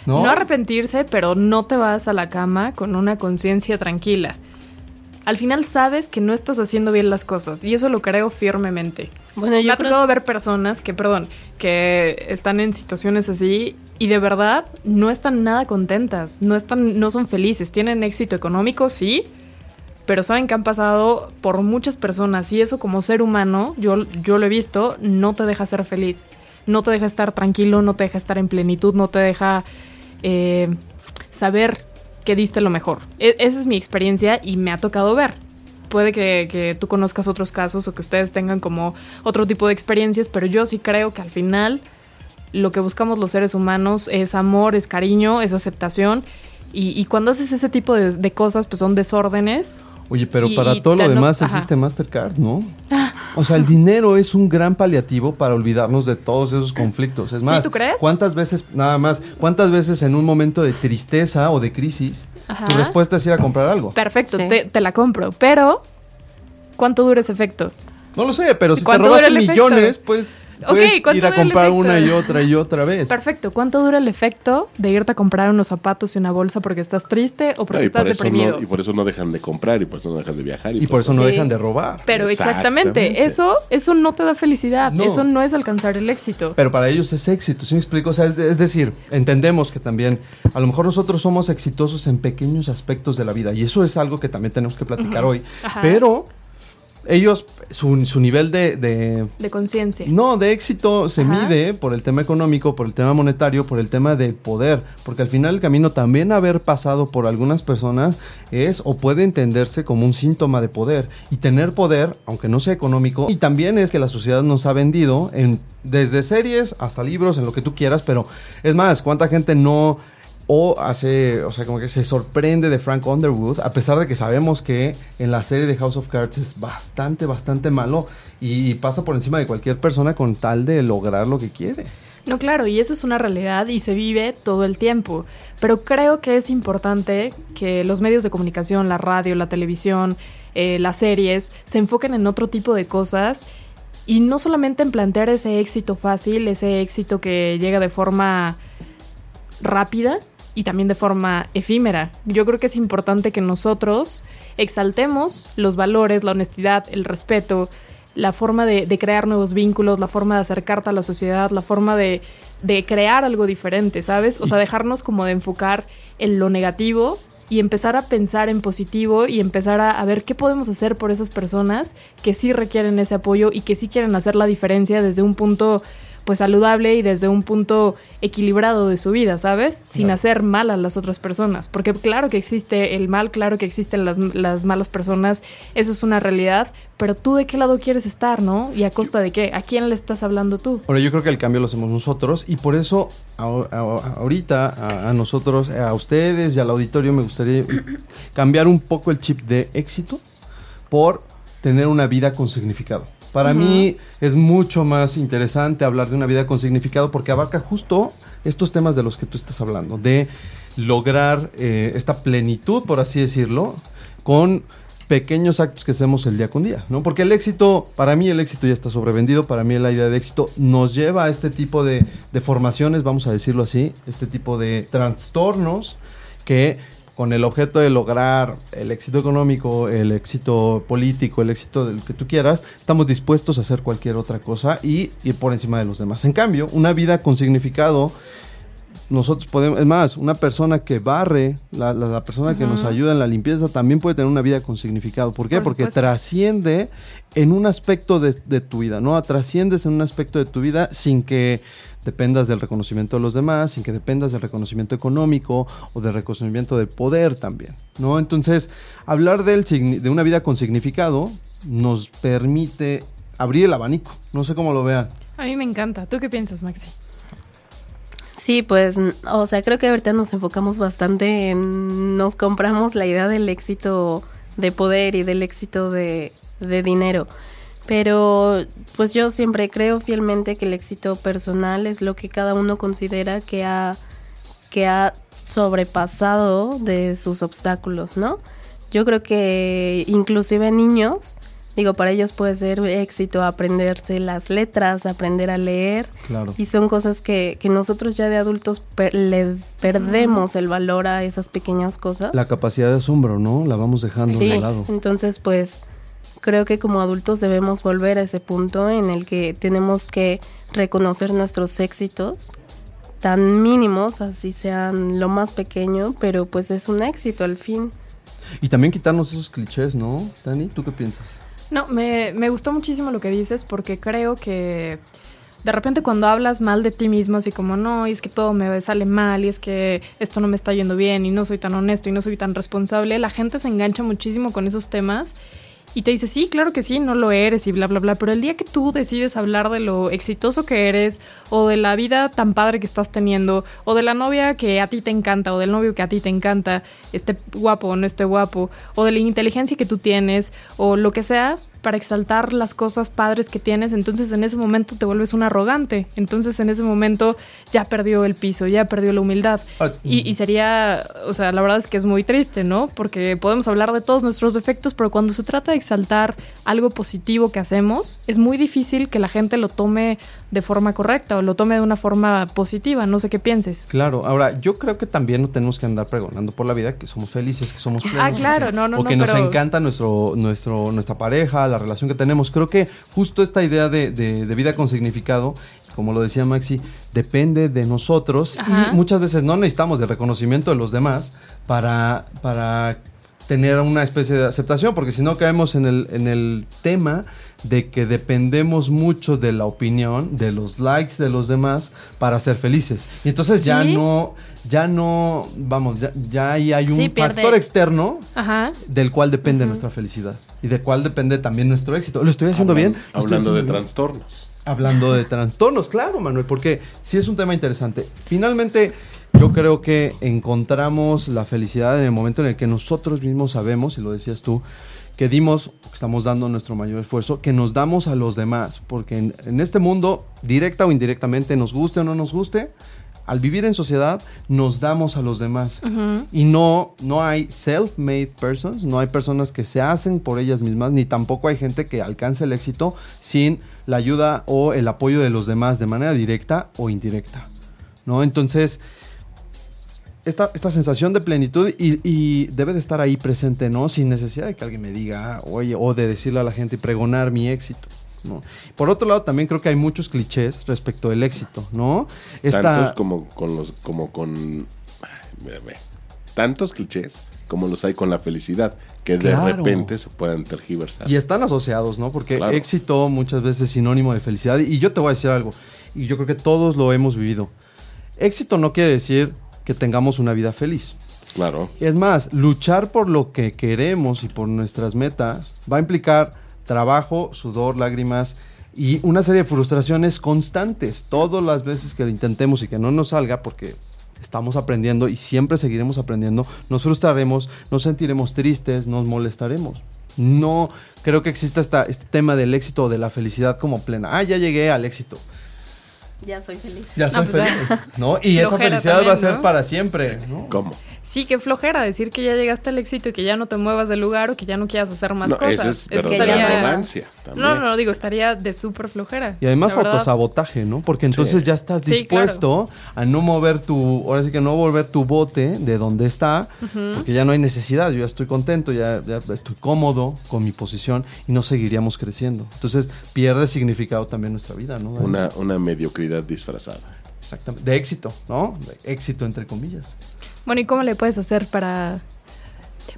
¿no? ¿No? arrepentirse, pero no te vas a la cama con una conciencia tranquila. Al final sabes que no estás haciendo bien las cosas y eso lo creo firmemente. Bueno, Me yo ha creo tocado ver personas que, perdón, que están en situaciones así y de verdad no están nada contentas, no están, no son felices, tienen éxito económico, sí, pero saben que han pasado por muchas personas y eso como ser humano, yo, yo lo he visto, no te deja ser feliz, no te deja estar tranquilo, no te deja estar en plenitud, no te deja eh, saber que diste lo mejor. E- esa es mi experiencia y me ha tocado ver. Puede que, que tú conozcas otros casos o que ustedes tengan como otro tipo de experiencias, pero yo sí creo que al final lo que buscamos los seres humanos es amor, es cariño, es aceptación. Y, cuando haces ese tipo de, de cosas, pues son desórdenes. Oye, pero Y- para y todo lo demás ajá. existe Mastercard, ¿no? [laughs] O sea, el dinero es un gran paliativo para olvidarnos de todos esos conflictos. Es ¿Sí, más, tú crees? ¿cuántas veces, nada más, cuántas veces en un momento de tristeza o de crisis, Ajá. tu respuesta es ir a comprar algo? Perfecto, Sí. te, te la compro. Pero, ¿cuánto dura ese efecto? No lo sé, pero si te ¿Cuánto robaste efecto? millones, pues puedes ¿cuánto ir a comprar una y otra y otra vez. Perfecto, ¿cuánto dura el efecto de irte a comprar unos zapatos y una bolsa porque estás triste o porque No, y, estás por deprimido? no, y por eso no dejan de comprar y por eso no dejan de viajar. Y por eso no Sí. dejan de robar. Pero exactamente, Exactamente. eso, eso no te da felicidad, No. eso no es alcanzar el éxito. Pero para ellos es éxito, ¿sí me explico? O sea, es, de- es decir, entendemos que también a lo mejor nosotros somos exitosos en pequeños aspectos de la vida y eso es algo que también tenemos que platicar hoy. Ajá. Pero ellos, su, su nivel de, de- de conciencia. No, de éxito se Ajá. mide por el tema económico, por el tema monetario, por el tema del poder. Porque al final el camino también haber pasado por algunas personas es o puede entenderse como un síntoma de poder. Y tener poder, aunque no sea económico, y también es que la sociedad nos ha vendido en desde series hasta libros, en lo que tú quieras, pero es más, ¿cuánta gente no o hace, o sea, como que se sorprende de Frank Underwood, a pesar de que sabemos que en la serie de House of Cards es bastante, bastante malo y pasa por encima de cualquier persona con tal de lograr lo que quiere. No, claro, y eso es una realidad y se vive todo el tiempo. Pero creo que es importante que los medios de comunicación, la radio, la televisión, eh, las series, se enfoquen en otro tipo de cosas y no solamente en plantear ese éxito fácil, ese éxito que llega de forma rápida y también de forma efímera. Yo creo que es importante que nosotros exaltemos los valores, la honestidad, el respeto, la forma de, crear nuevos vínculos, la forma de acercarte a la sociedad, la forma de, de crear algo diferente, ¿sabes? O sea, dejarnos como de enfocar en lo negativo y empezar a pensar en positivo y empezar a, a, ver qué podemos hacer por esas personas que sí requieren ese apoyo y que sí quieren hacer la diferencia desde un punto pues saludable y desde un punto equilibrado de su vida, ¿sabes? Sin hacer mal a las otras personas. Porque claro que existe el mal, claro que existen las, las malas personas, eso es una realidad, pero tú de qué lado quieres estar, ¿no? Y a costa de qué, ¿a quién le estás hablando tú? Bueno, yo creo que el cambio lo hacemos nosotros y por eso ahorita a, nosotros, a ustedes y al auditorio me gustaría cambiar un poco el chip de éxito por tener una vida con significado. Para mí es mucho más interesante hablar de una vida con significado porque abarca justo estos temas de los que tú estás hablando, de lograr eh, esta plenitud, por así decirlo, con pequeños actos que hacemos el día con día, ¿no? Porque el éxito, para mí el éxito ya está sobrevendido, para mí la idea de éxito nos lleva a este tipo de, de formaciones, vamos a decirlo así, este tipo de trastornos que con el objeto de lograr el éxito económico, el éxito político, el éxito del que tú quieras, estamos dispuestos a hacer cualquier otra cosa y ir por encima de los demás. En cambio, una vida con significado, nosotros podemos, es más, una persona que barre, la, persona que nos ayuda en la limpieza, también puede tener una vida con significado. ¿Por qué? Porque trasciende en un aspecto de, de tu vida, ¿no? Trasciendes en un aspecto de tu vida sin que dependas del reconocimiento de los demás, sin que dependas del reconocimiento económico o del reconocimiento del poder también, ¿no? Entonces, hablar del, de una vida con significado nos permite abrir el abanico. No sé cómo lo vean. A mí me encanta. ¿Tú qué piensas, Maxi? Sí, pues, o sea, creo que ahorita nos enfocamos bastante en, nos compramos la idea del éxito de poder y del éxito de, de dinero. Pero pues yo siempre creo fielmente que el éxito personal es lo que cada uno considera que ha, que ha sobrepasado de sus obstáculos, ¿no? Yo creo que inclusive niños, digo, para ellos puede ser éxito aprenderse las letras, aprender a leer. Claro. Y son cosas que, que nosotros ya de adultos le perdemos el valor a esas pequeñas cosas. La capacidad de asombro, ¿no? La vamos dejando de lado. Entonces, pues creo que como adultos debemos volver a ese punto en el que tenemos que reconocer nuestros éxitos tan mínimos, así sean lo más pequeño, pero pues es un éxito al fin. Y también quitarnos esos clichés, ¿no? Dani, ¿tú qué piensas? No, me, me gustó muchísimo lo que dices porque creo que de repente cuando hablas mal de ti mismo, así como, no, y es que todo me sale mal, y es que esto no me está yendo bien, y no soy tan honesto, y no soy tan responsable, la gente se engancha muchísimo con esos temas y te dice, sí, claro que sí, no lo eres y bla, bla, bla, pero el día que tú decides hablar de lo exitoso que eres o de la vida tan padre que estás teniendo o de la novia que a ti te encanta o del novio que a ti te encanta, esté guapo o no esté guapo, o de la inteligencia que tú tienes o lo que sea, para exaltar las cosas padres que tienes, entonces en ese momento te vuelves un arrogante. Entonces en ese momento ya perdió el piso, ya perdió la humildad. Ah, y, y, sería, o sea, la verdad es que es muy triste, ¿no? Porque podemos hablar de todos nuestros defectos, pero cuando se trata de exaltar algo positivo que hacemos, es muy difícil que la gente lo tome de forma correcta o lo tome de una forma positiva. No sé qué pienses. Claro, ahora yo creo que también no tenemos que andar pregonando por la vida que somos felices, que somos plenos. Ah, claro, no, no, o que nos encanta nuestro, nuestro, nuestra pareja, la relación que tenemos. Creo que justo esta idea de, de, vida con significado como lo decía Maxi, depende de nosotros y muchas veces no necesitamos de reconocimiento de los demás para, para tener una especie de aceptación, porque si no caemos en el, en el tema de que dependemos mucho de la opinión, de los likes de los demás para ser felices. Y entonces ya no, ya no, vamos, ya, ya ahí hay un factor externo del cual depende nuestra felicidad y del cual depende también nuestro éxito. ¿Lo estoy haciendo bien? Hablando de trastornos. Hablando de trastornos, claro, Manuel, porque sí es un tema interesante. Finalmente, yo creo que encontramos la felicidad en el momento en el que nosotros mismos sabemos, y lo decías tú, que dimos, que estamos dando nuestro mayor esfuerzo, que nos damos a los demás, porque en, en este mundo, directa o indirectamente, nos guste o no nos guste, al vivir en sociedad nos damos a los demás y no no hay self-made persons, no hay personas que se hacen por ellas mismas ni tampoco hay gente que alcance el éxito sin la ayuda o el apoyo de los demás de manera directa o indirecta. ¿No? Entonces, esta, esta, sensación de plenitud y, y, debe de estar ahí presente, ¿no? Sin necesidad de que alguien me diga, oye, o de decirle a la gente y pregonar mi éxito. Por otro lado, también creo que hay muchos clichés respecto del éxito, ¿no? Tantos como con los, como con tantos clichés como los hay con la felicidad, que de repente se puedan tergiversar. Y están asociados, ¿no? Porque éxito muchas veces es sinónimo de felicidad. Y yo te voy a decir algo, y yo creo que todos lo hemos vivido. Éxito no quiere decir que tengamos una vida feliz. Claro. Es más, luchar por lo que queremos y por nuestras metas va a implicar trabajo, sudor, lágrimas y una serie de frustraciones constantes. Todas las veces que lo intentemos y que no nos salga, porque estamos aprendiendo y siempre seguiremos aprendiendo, nos frustraremos, nos sentiremos tristes, nos molestaremos. No creo que exista esta, este tema del éxito o de la felicidad como plena. Ah, ya llegué al éxito. Ya soy feliz. Ya soy pues feliz. [laughs] ¿No? Y esa felicidad va a ser para siempre. ¿no? ¿Cómo? Sí, qué flojera decir que ya llegaste al éxito y que ya no te muevas del lugar o que ya no quieras hacer más no, cosas. Eso es verdadera No, no, digo, estaría de súper flojera. Y además autosabotaje, ¿no? Porque entonces ya estás dispuesto a no mover tu, ahora sí que no volver tu bote de donde está, porque ya no hay necesidad, yo ya estoy contento, ya, ya, estoy cómodo con mi posición y no seguiríamos creciendo. Entonces pierde significado también nuestra vida, ¿no? Una, una mediocridad disfrazada. Exactamente. De éxito, ¿no? De éxito entre comillas. Bueno, ¿y cómo le puedes hacer para,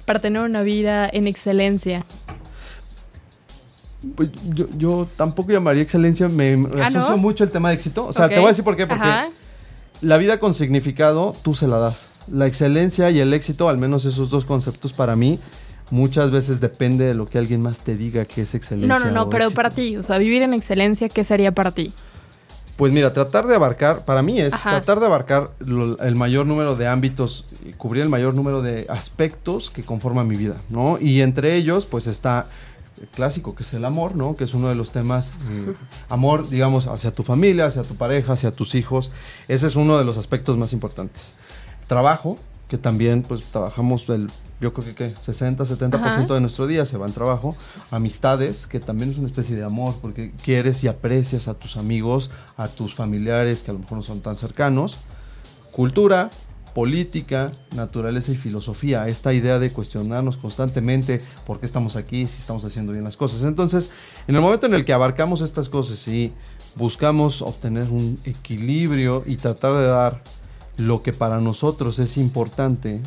para tener una vida en excelencia? Pues yo, yo tampoco llamaría excelencia, me ¿Ah, asocio mucho el tema de éxito. O sea, te voy a decir por qué. Porque la vida con significado tú se la das. La excelencia y el éxito, al menos esos dos conceptos para mí, muchas veces depende de lo que alguien más te diga que es excelencia. No, no, no, pero para ti, o sea, vivir en excelencia, ¿qué sería para ti? Pues mira, tratar de abarcar, para mí es tratar de abarcar el mayor número de ámbitos, cubrir el mayor número de aspectos que conforman mi vida, ¿no? Y entre ellos, pues está el clásico, que es el amor, ¿no? Que es uno de los temas, eh, amor, digamos, hacia tu familia, hacia tu pareja, hacia tus hijos. Ese es uno de los aspectos más importantes. Trabajo, que también, pues, trabajamos el yo creo que, ¿qué? 60, 70% de nuestro día se va en trabajo. Amistades, que también es una especie de amor, porque quieres y aprecias a tus amigos, a tus familiares que a lo mejor no son tan cercanos. Cultura, política, naturaleza y filosofía. Esta idea de cuestionarnos constantemente por qué estamos aquí, si estamos haciendo bien las cosas. Entonces, en el momento en el que abarcamos estas cosas y buscamos obtener un equilibrio y tratar de dar lo que para nosotros es importante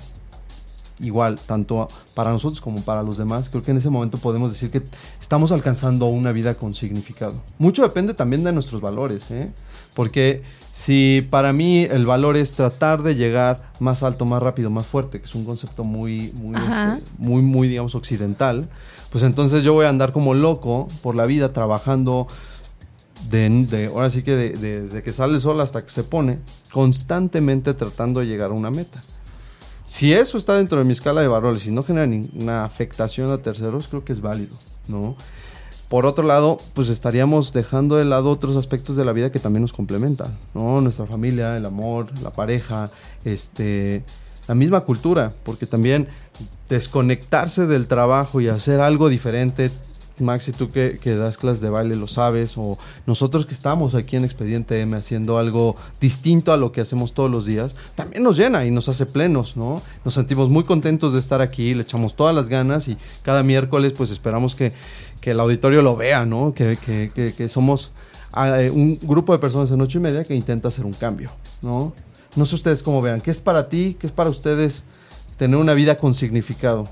igual, tanto para nosotros como para los demás, creo que en ese momento podemos decir que estamos alcanzando una vida con significado. Mucho depende también de nuestros valores, ¿eh? porque si para mí el valor es tratar de llegar más alto, más rápido, más fuerte, que es un concepto muy, muy, este, muy, muy, digamos, occidental, pues entonces yo voy a andar como loco por la vida trabajando. De, ahora sí que desde que sale el sol hasta que se pone, constantemente tratando de llegar a una meta. Si eso está dentro de mi escala de valores y no genera ninguna afectación a terceros, creo que es válido, ¿no? Por otro lado, pues estaríamos dejando de lado otros aspectos de la vida que también nos complementan, ¿no? Nuestra familia, el amor, la pareja, este, la misma cultura, porque también desconectarse del trabajo y hacer algo diferente Maxi, tú que, das clases de baile lo sabes, o nosotros que estamos aquí en Expediente M haciendo algo distinto a lo que hacemos todos los días, también nos llena y nos hace plenos, ¿no? Nos sentimos muy contentos de estar aquí, le echamos todas las ganas y cada miércoles pues esperamos que, el auditorio lo vea, ¿no? Que, que, somos ah, eh, un grupo de personas en ocho y media que intenta hacer un cambio, ¿no? No sé ustedes cómo vean, ¿qué es para ti, qué es para ustedes tener una vida con significado?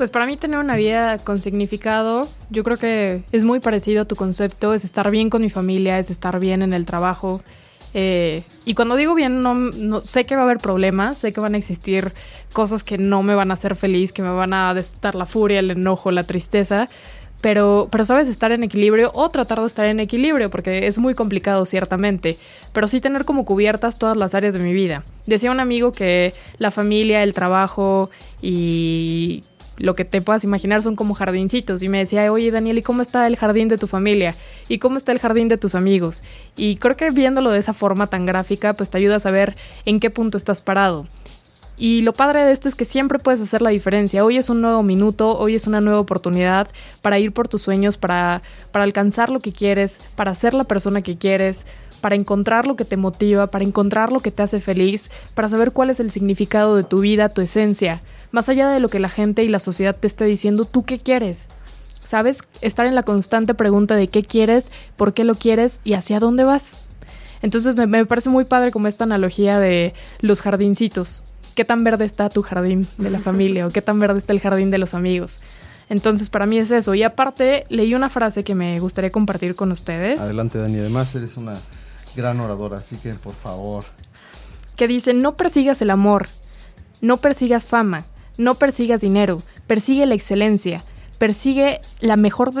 Pues para mí tener una vida con significado, yo creo que es muy parecido a tu concepto, es estar bien con mi familia, es estar bien en el trabajo. Eh, y cuando digo bien, no, sé que va a haber problemas, sé que van a existir cosas que no me van a hacer feliz, que me van a destar la furia, el enojo, la tristeza, pero, pero sabes estar en equilibrio o tratar de estar en equilibrio, porque es muy complicado ciertamente, pero sí tener como cubiertas todas las áreas de mi vida. Decía un amigo que la familia, el trabajo y lo que te puedas imaginar son como jardincitos. Y me decía, oye Daniel, ¿y cómo está el jardín de tu familia? ¿Y cómo está el jardín de tus amigos? Y creo que viéndolo de esa forma tan gráfica, pues te ayuda a saber en qué punto estás parado. Y lo padre de esto es que siempre puedes hacer la diferencia. Hoy es un nuevo minuto, hoy es una nueva oportunidad para ir por tus sueños, para, para alcanzar lo que quieres, para ser la persona que quieres, para encontrar lo que te motiva, para encontrar lo que te hace feliz, para saber cuál es el significado de tu vida, tu esencia, más allá de lo que la gente y la sociedad te esté diciendo, ¿tú qué quieres? ¿Sabes? Estar en la constante pregunta de qué quieres, por qué lo quieres y hacia dónde vas. Entonces me, parece muy padre como esta analogía de los jardincitos qué tan verde está tu jardín de la familia o qué tan verde está el jardín de los amigos. Entonces, para mí es eso. Y aparte, leí una frase que me gustaría compartir con ustedes. Adelante, Dani. Además, eres una gran oradora, así que por favor. Que dice, no persigas el amor, no persigas fama, no persigas dinero, persigue la excelencia, persigue la mejor,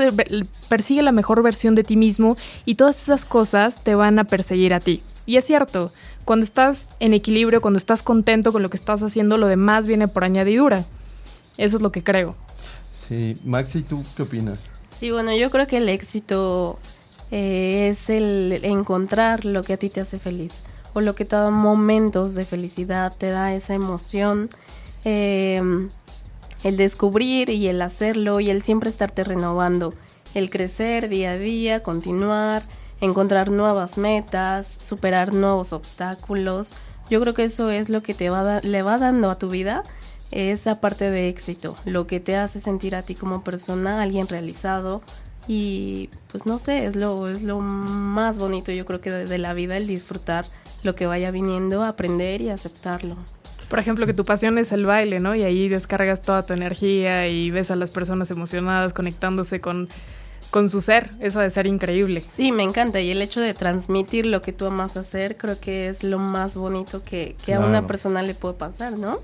persigue la mejor versión de ti mismo y todas esas cosas te van a perseguir a ti. Y es cierto, cuando estás en equilibrio, cuando estás contento con lo que estás haciendo, lo demás viene por añadidura. Eso es lo que creo. Sí, Maxi, ¿tú qué opinas? Sí, bueno, yo creo que el éxito eh, es el encontrar lo que a ti te hace feliz o lo que te da momentos de felicidad, te da esa emoción, em, el descubrir y el hacerlo y el siempre estarte renovando, el crecer día a día, continuar, encontrar nuevas metas, superar nuevos obstáculos. Yo creo que eso es lo que te va le va dando a tu vida esa parte de éxito, lo que te hace sentir a ti como persona, alguien realizado y pues no sé, es lo es lo más bonito yo creo que de, de la vida el disfrutar lo que vaya viniendo, aprender y aceptarlo. Por ejemplo, que tu pasión es el baile, ¿no? Y ahí descargas toda tu energía y ves a las personas emocionadas conectándose con con su ser. Eso de ser increíble. Sí, me encanta. Y el hecho de transmitir lo que tú amas hacer, creo que es lo más bonito que, a una persona le puede pasar, ¿no?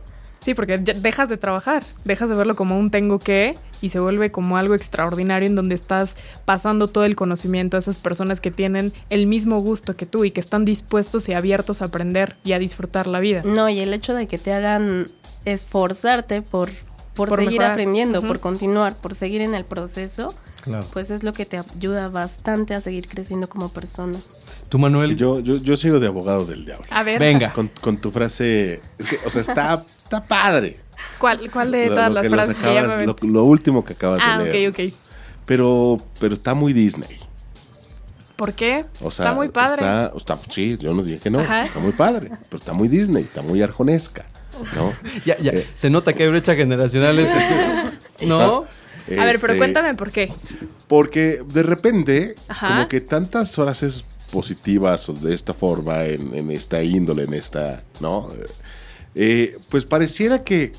Sí, porque dejas de trabajar, dejas de verlo como un tengo que y se vuelve como algo extraordinario en donde estás pasando todo el conocimiento a esas personas que tienen el mismo gusto que tú y que están dispuestos y abiertos a aprender y a disfrutar la vida. No, y el hecho de que te hagan esforzarte por, por, seguir aprendiendo, por continuar, por seguir en el proceso, pues es lo que te ayuda bastante a seguir creciendo como persona. ¿Tú, Manuel? Yo, yo, yo sigo de abogado del diablo. A ver. Venga. Con, con tu frase. Es que, o sea, está, [laughs] está padre. ¿Cuál, cuál de todas las frases que ya lo, lo, último que acabas ah, de leer. Ah, ok, ok. Pero, pero está muy Disney. ¿Por qué? O sea, está muy padre. Está, está, sí, yo no dije que no. Está muy padre. Pero está muy Disney, está muy arjonesca. ¿no? ya, ya. Eh. Se nota que hay brecha generacional. [laughs] ¿No? A ver, pero este, cuéntame por qué. Porque de repente, como que tantas frases positivas de esta forma, en, esta índole, en esta, ¿no? Eh, pues pareciera que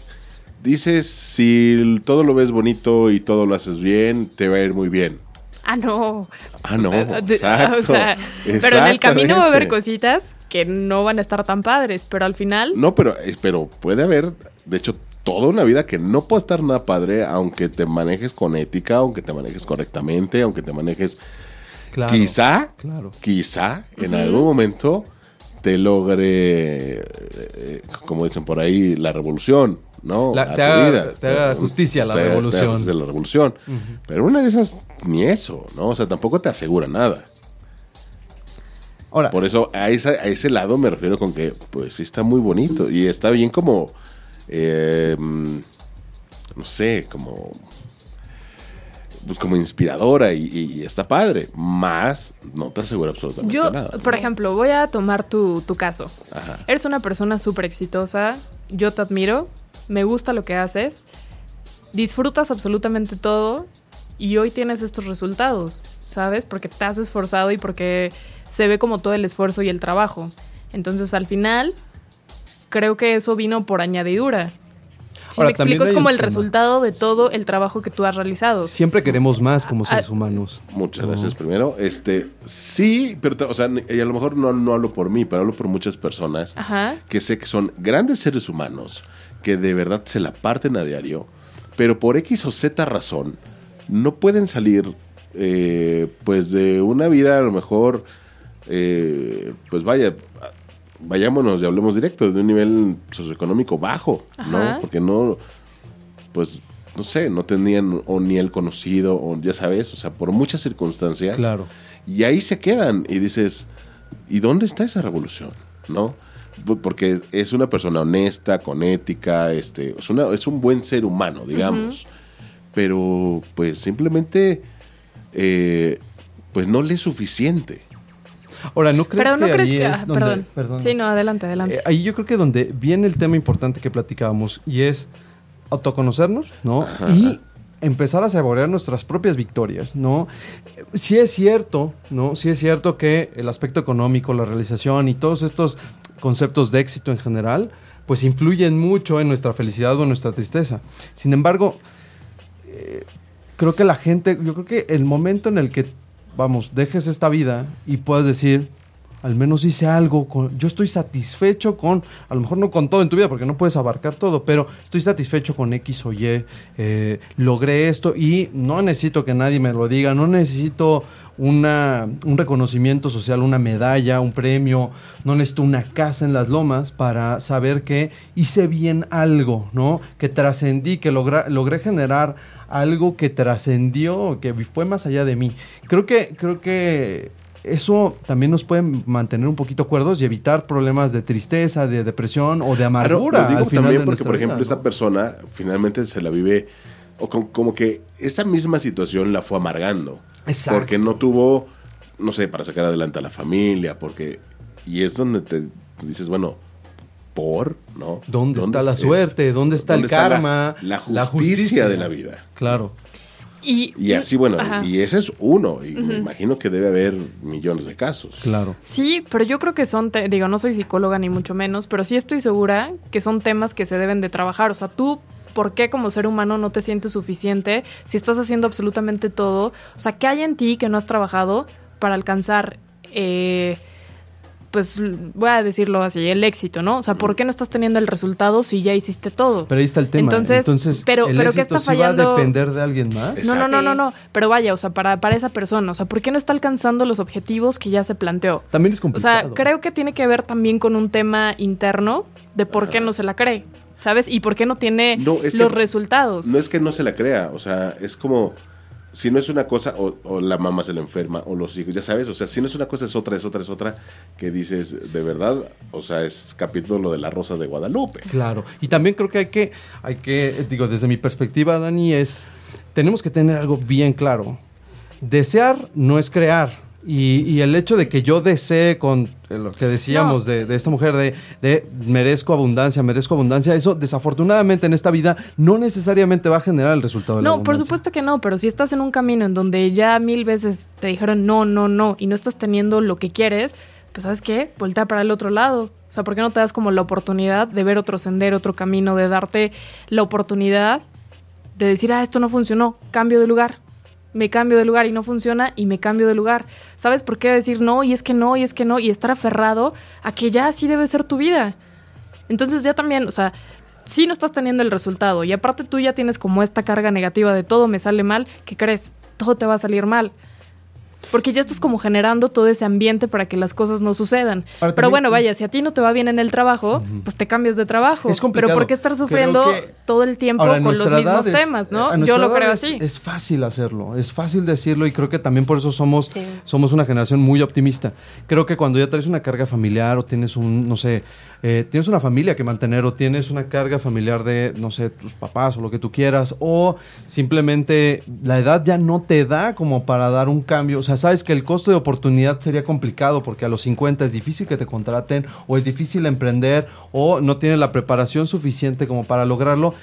dices, si todo lo ves bonito y todo lo haces bien, te va a ir muy bien. Ah, no. Ah, no. Exacto, o sea, pero en el camino va a haber cositas que no van a estar tan padres, pero al final. No, pero, eh, pero puede haber, de hecho, toda una vida que no puede estar nada padre, aunque te manejes con ética, aunque te manejes correctamente, aunque te manejes. quizá, quizá en algún momento te logre, eh, como dicen por ahí, la revolución, ¿no? La, te, haga, te, haga, justicia la revolución. la revolución. Pero una de esas, ni eso, ¿no? O sea, tampoco te asegura nada. Ahora, por eso a, esa, a ese lado me refiero con que, pues sí está muy bonito y está bien como eh, no sé, como pues como inspiradora y, está padre, más no te asegura absolutamente nada. Yo, por ejemplo, voy a tomar tu, caso. Eres una persona súper exitosa, yo te admiro, me gusta lo que haces, disfrutas absolutamente todo y hoy tienes estos resultados, ¿sabes? Porque te has esforzado y porque se ve como todo el esfuerzo y el trabajo. Entonces al final creo que eso vino por añadidura. Si me explico, es como el, resultado de todo el trabajo que tú has realizado. Siempre queremos más como ah, seres humanos. Muchas gracias primero. Este, sí, pero o sea, y a lo mejor no, no hablo por mí, pero hablo por muchas personas que sé que son grandes seres humanos que de verdad se la parten a diario, pero por X o Z razón no pueden salir eh, pues de una vida a lo mejor, eh, pues vaya, vayámonos y hablemos directo, de un nivel socioeconómico bajo, ¿no? Porque no, pues, no sé, no tenían o ni el conocido, o ya sabes, o sea, por muchas circunstancias. Claro. Y ahí se quedan y dices, ¿y dónde está esa revolución? ¿No? Porque es una persona honesta, con ética, este, es, una, es un buen ser humano, digamos. Pero, pues, simplemente, eh, pues no le es suficiente. Ahora, ¿no crees Pero no que crees ahí que... es ah, donde- perdón. perdón. Sí, no, adelante, adelante. Eh, ahí yo creo que donde viene el tema importante que platicábamos y es autoconocernos, ¿no? Y empezar a saborear nuestras propias victorias, ¿no? Sí es cierto, ¿no? Sí es cierto que el aspecto económico, la realización y todos estos conceptos de éxito en general, pues influyen mucho en nuestra felicidad o en nuestra tristeza. Sin embargo, eh, creo que la gente, yo creo que el momento en el que, vamos, dejes esta vida y puedas decir, al menos hice algo, con- yo estoy satisfecho con, a lo mejor no con todo en tu vida, porque no puedes abarcar todo, pero estoy satisfecho con X o Y, eh, logré esto y no necesito que nadie me lo diga, no necesito una, un reconocimiento social, una medalla, un premio, no necesito una casa en las lomas para saber que hice bien algo, ¿no? Que trascendí, que logré generar algo que trascendió, que fue más allá de mí. Creo que, creo que eso también nos puede mantener un poquito cuerdos y evitar problemas de tristeza, de depresión o de Claro, amargura. lo digo al final también porque, por vida, ejemplo, ¿no? esta persona finalmente se la vive, o com- como que esa misma situación la fue amargando. Exacto. Porque no tuvo, no sé, para sacar adelante a la familia, porque... Y es donde te dices, bueno, ¿por? ¿No? ¿Dónde, está la es- suerte? ¿Dónde está el karma? La, justicia de la vida. Claro. y, Y así, bueno, Ajá. y ese es uno. Y me imagino que debe haber millones de casos. Claro. Sí, pero yo creo que son, te- digo, no soy psicóloga ni mucho menos, pero sí estoy segura que son temas que se deben de trabajar. O sea, tú, ¿por qué como ser humano no te sientes suficiente si estás haciendo absolutamente todo? O sea, ¿qué hay en ti que no has trabajado para alcanzar, eh, pues voy a decirlo así, el éxito, ¿no? O sea, ¿por qué no estás teniendo el resultado si ya hiciste todo? Pero ahí está el tema. Entonces, Entonces, pero- ¿el pero ¿qué está sí va a fallando? depender de alguien más? No, no, no, no, no. Pero vaya, o sea, para, para esa persona, o sea, ¿por qué no está alcanzando los objetivos que ya se planteó? También es O complicado. sea, creo que tiene que ver también con un tema interno de por qué no se la cree, ¿sabes? Y por qué no tiene No, es que los resultados. No es que no se la crea, o sea, es como si no es una cosa o, o la mamá se la enferma o los hijos, ya sabes, o sea, si no es una cosa es otra, es otra, es otra, que dices, de verdad, o sea, es capítulo de la Rosa de Guadalupe. Claro. Y también creo que hay que, hay que, digo, desde mi perspectiva, Dani, es, tenemos que tener algo bien claro. Desear no es crear. Y, y el hecho de que yo desee con eh, lo que decíamos de, de esta mujer de, de merezco abundancia, merezco abundancia, eso desafortunadamente en esta vida no necesariamente va a generar el resultado de la No, por supuesto que no, pero si estás en un camino en donde ya mil veces te dijeron no, no, no, y no estás teniendo lo que quieres, pues ¿sabes qué? Voltea para el otro lado. O sea, ¿por qué no te das como la oportunidad de ver otro sendero, otro camino, de darte la oportunidad de decir, ah, esto no funcionó, cambio de lugar. Me cambio de lugar y no funciona y me cambio de lugar. ¿Sabes por qué decir no y es que no y es que no y estar aferrado a que ya así debe ser tu vida? Entonces ya también, o sea, si no estás teniendo el resultado y aparte tú ya tienes como esta carga negativa de todo me sale mal, ¿qué crees? Todo te va a salir mal. Porque ya estás como generando todo ese ambiente para que las cosas no sucedan. Ahora, Pero también- bueno, vaya, si a ti no te va bien en el trabajo, pues te cambias de trabajo. Es complicado. Pero ¿por qué estar sufriendo que- todo el tiempo Ahora, con los mismos es- temas, no? Yo lo creo es- así. Es fácil hacerlo, es fácil decirlo y creo que también por eso somos, Sí. somos una generación muy optimista. Creo que cuando ya traes una carga familiar o tienes un, no sé, eh, tienes una familia que mantener o tienes una carga familiar de, no sé, tus papás o lo que tú quieras, o simplemente la edad ya no te da como para dar un cambio. O sea, sabes que el costo de oportunidad sería complicado porque a los 50 es difícil que te contraten o es difícil emprender o no tienes la preparación suficiente como para lograrlo.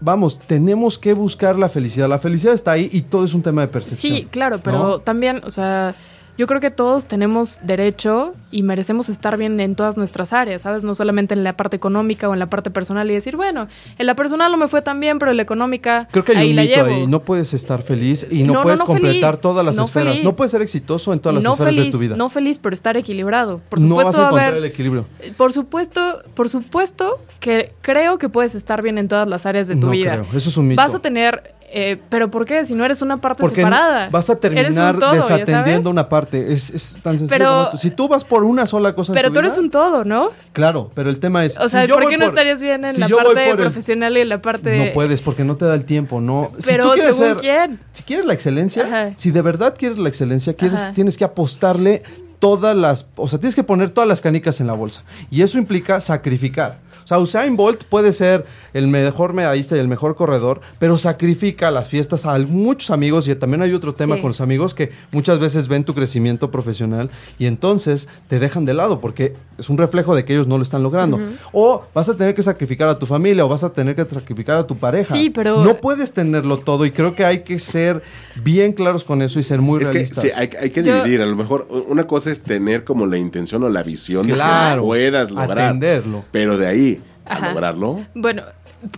Vamos, tenemos que buscar la felicidad. La felicidad está ahí y todo es un tema de percepción. Sí, claro, pero ¿no? también, o sea, yo creo que todos tenemos derecho y merecemos estar bien en todas nuestras áreas, ¿sabes? No solamente en la parte económica o en la parte personal y decir, bueno, en la personal no me fue tan bien, pero en la económica Creo que hay ahí un la mito llevo. ahí. No puedes estar feliz y no, No, no, puedes no completar feliz, todas las no esferas. feliz. No puedes ser exitoso en todas las no esferas feliz, de tu vida. no feliz, pero estar equilibrado. Por No supuesto, vas a encontrar el equilibrio. Por supuesto, por supuesto que creo que puedes estar bien en todas las áreas de tu No vida. creo, eso es un mito. Vas a tener Eh, pero ¿por qué? Si no eres una parte Porque separada. vas a un terminar desatendiendo una parte. Es, es tan sencillo Pero- como esto. Si tú vas por una sola cosa en Pero tu tú eres un todo, ¿no? Claro, pero el tema es. O si sea, ¿por qué no estarías bien en si la parte el- profesional y en la parte. No puedes porque no te da el tiempo, no. Si Pero tú quieres según ser- quién. Si quieres la excelencia, Ajá. si de verdad quieres la excelencia, quieres, Ajá. tienes que apostarle todas las, o sea, tienes que poner todas las canicas en la bolsa. Y eso implica sacrificar. O sea, Usain Bolt puede ser el mejor medallista y el mejor corredor, pero sacrifica las fiestas a muchos amigos y también hay otro tema Sí. con los amigos que muchas veces ven tu crecimiento profesional y entonces te dejan de lado porque es un reflejo de que ellos no lo están logrando. O vas a tener que sacrificar a tu familia o vas a tener que sacrificar a tu pareja. Sí, pero- No puedes tenerlo todo y creo que hay que ser bien claros con eso y ser muy Es que realistas. sí, hay, hay que Yo- dividir. A lo mejor una cosa es tener como la intención o la visión de Claro, que puedas lograr. atenderlo. Pero de ahí a lograrlo. Bueno,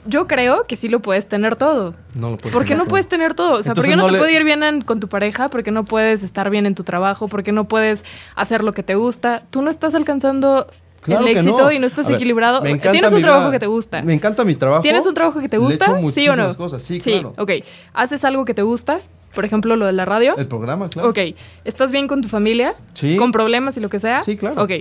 yo creo que sí lo puedes tener todo. No lo puedes ¿Por qué tener no todo. puedes tener todo? O sea, ¿por qué no, no te le- puede ir bien en- con tu pareja? ¿Por qué no puedes estar bien en tu trabajo? ¿Por qué no puedes hacer lo que te gusta? Tú no estás alcanzando Claro el éxito y no estás ver, equilibrado. me encanta ¿Tienes un trabajo vida- que te gusta? Me encanta mi trabajo. ¿Tienes un trabajo que te Le gusta? echo ¿Sí o no? cosas, sí, claro. ok. ¿Haces algo que te gusta? Por ejemplo, lo de la radio. El programa, claro. Ok. ¿Estás bien con tu familia? Sí. ¿Con problemas y lo que sea? Sí, claro. Ok.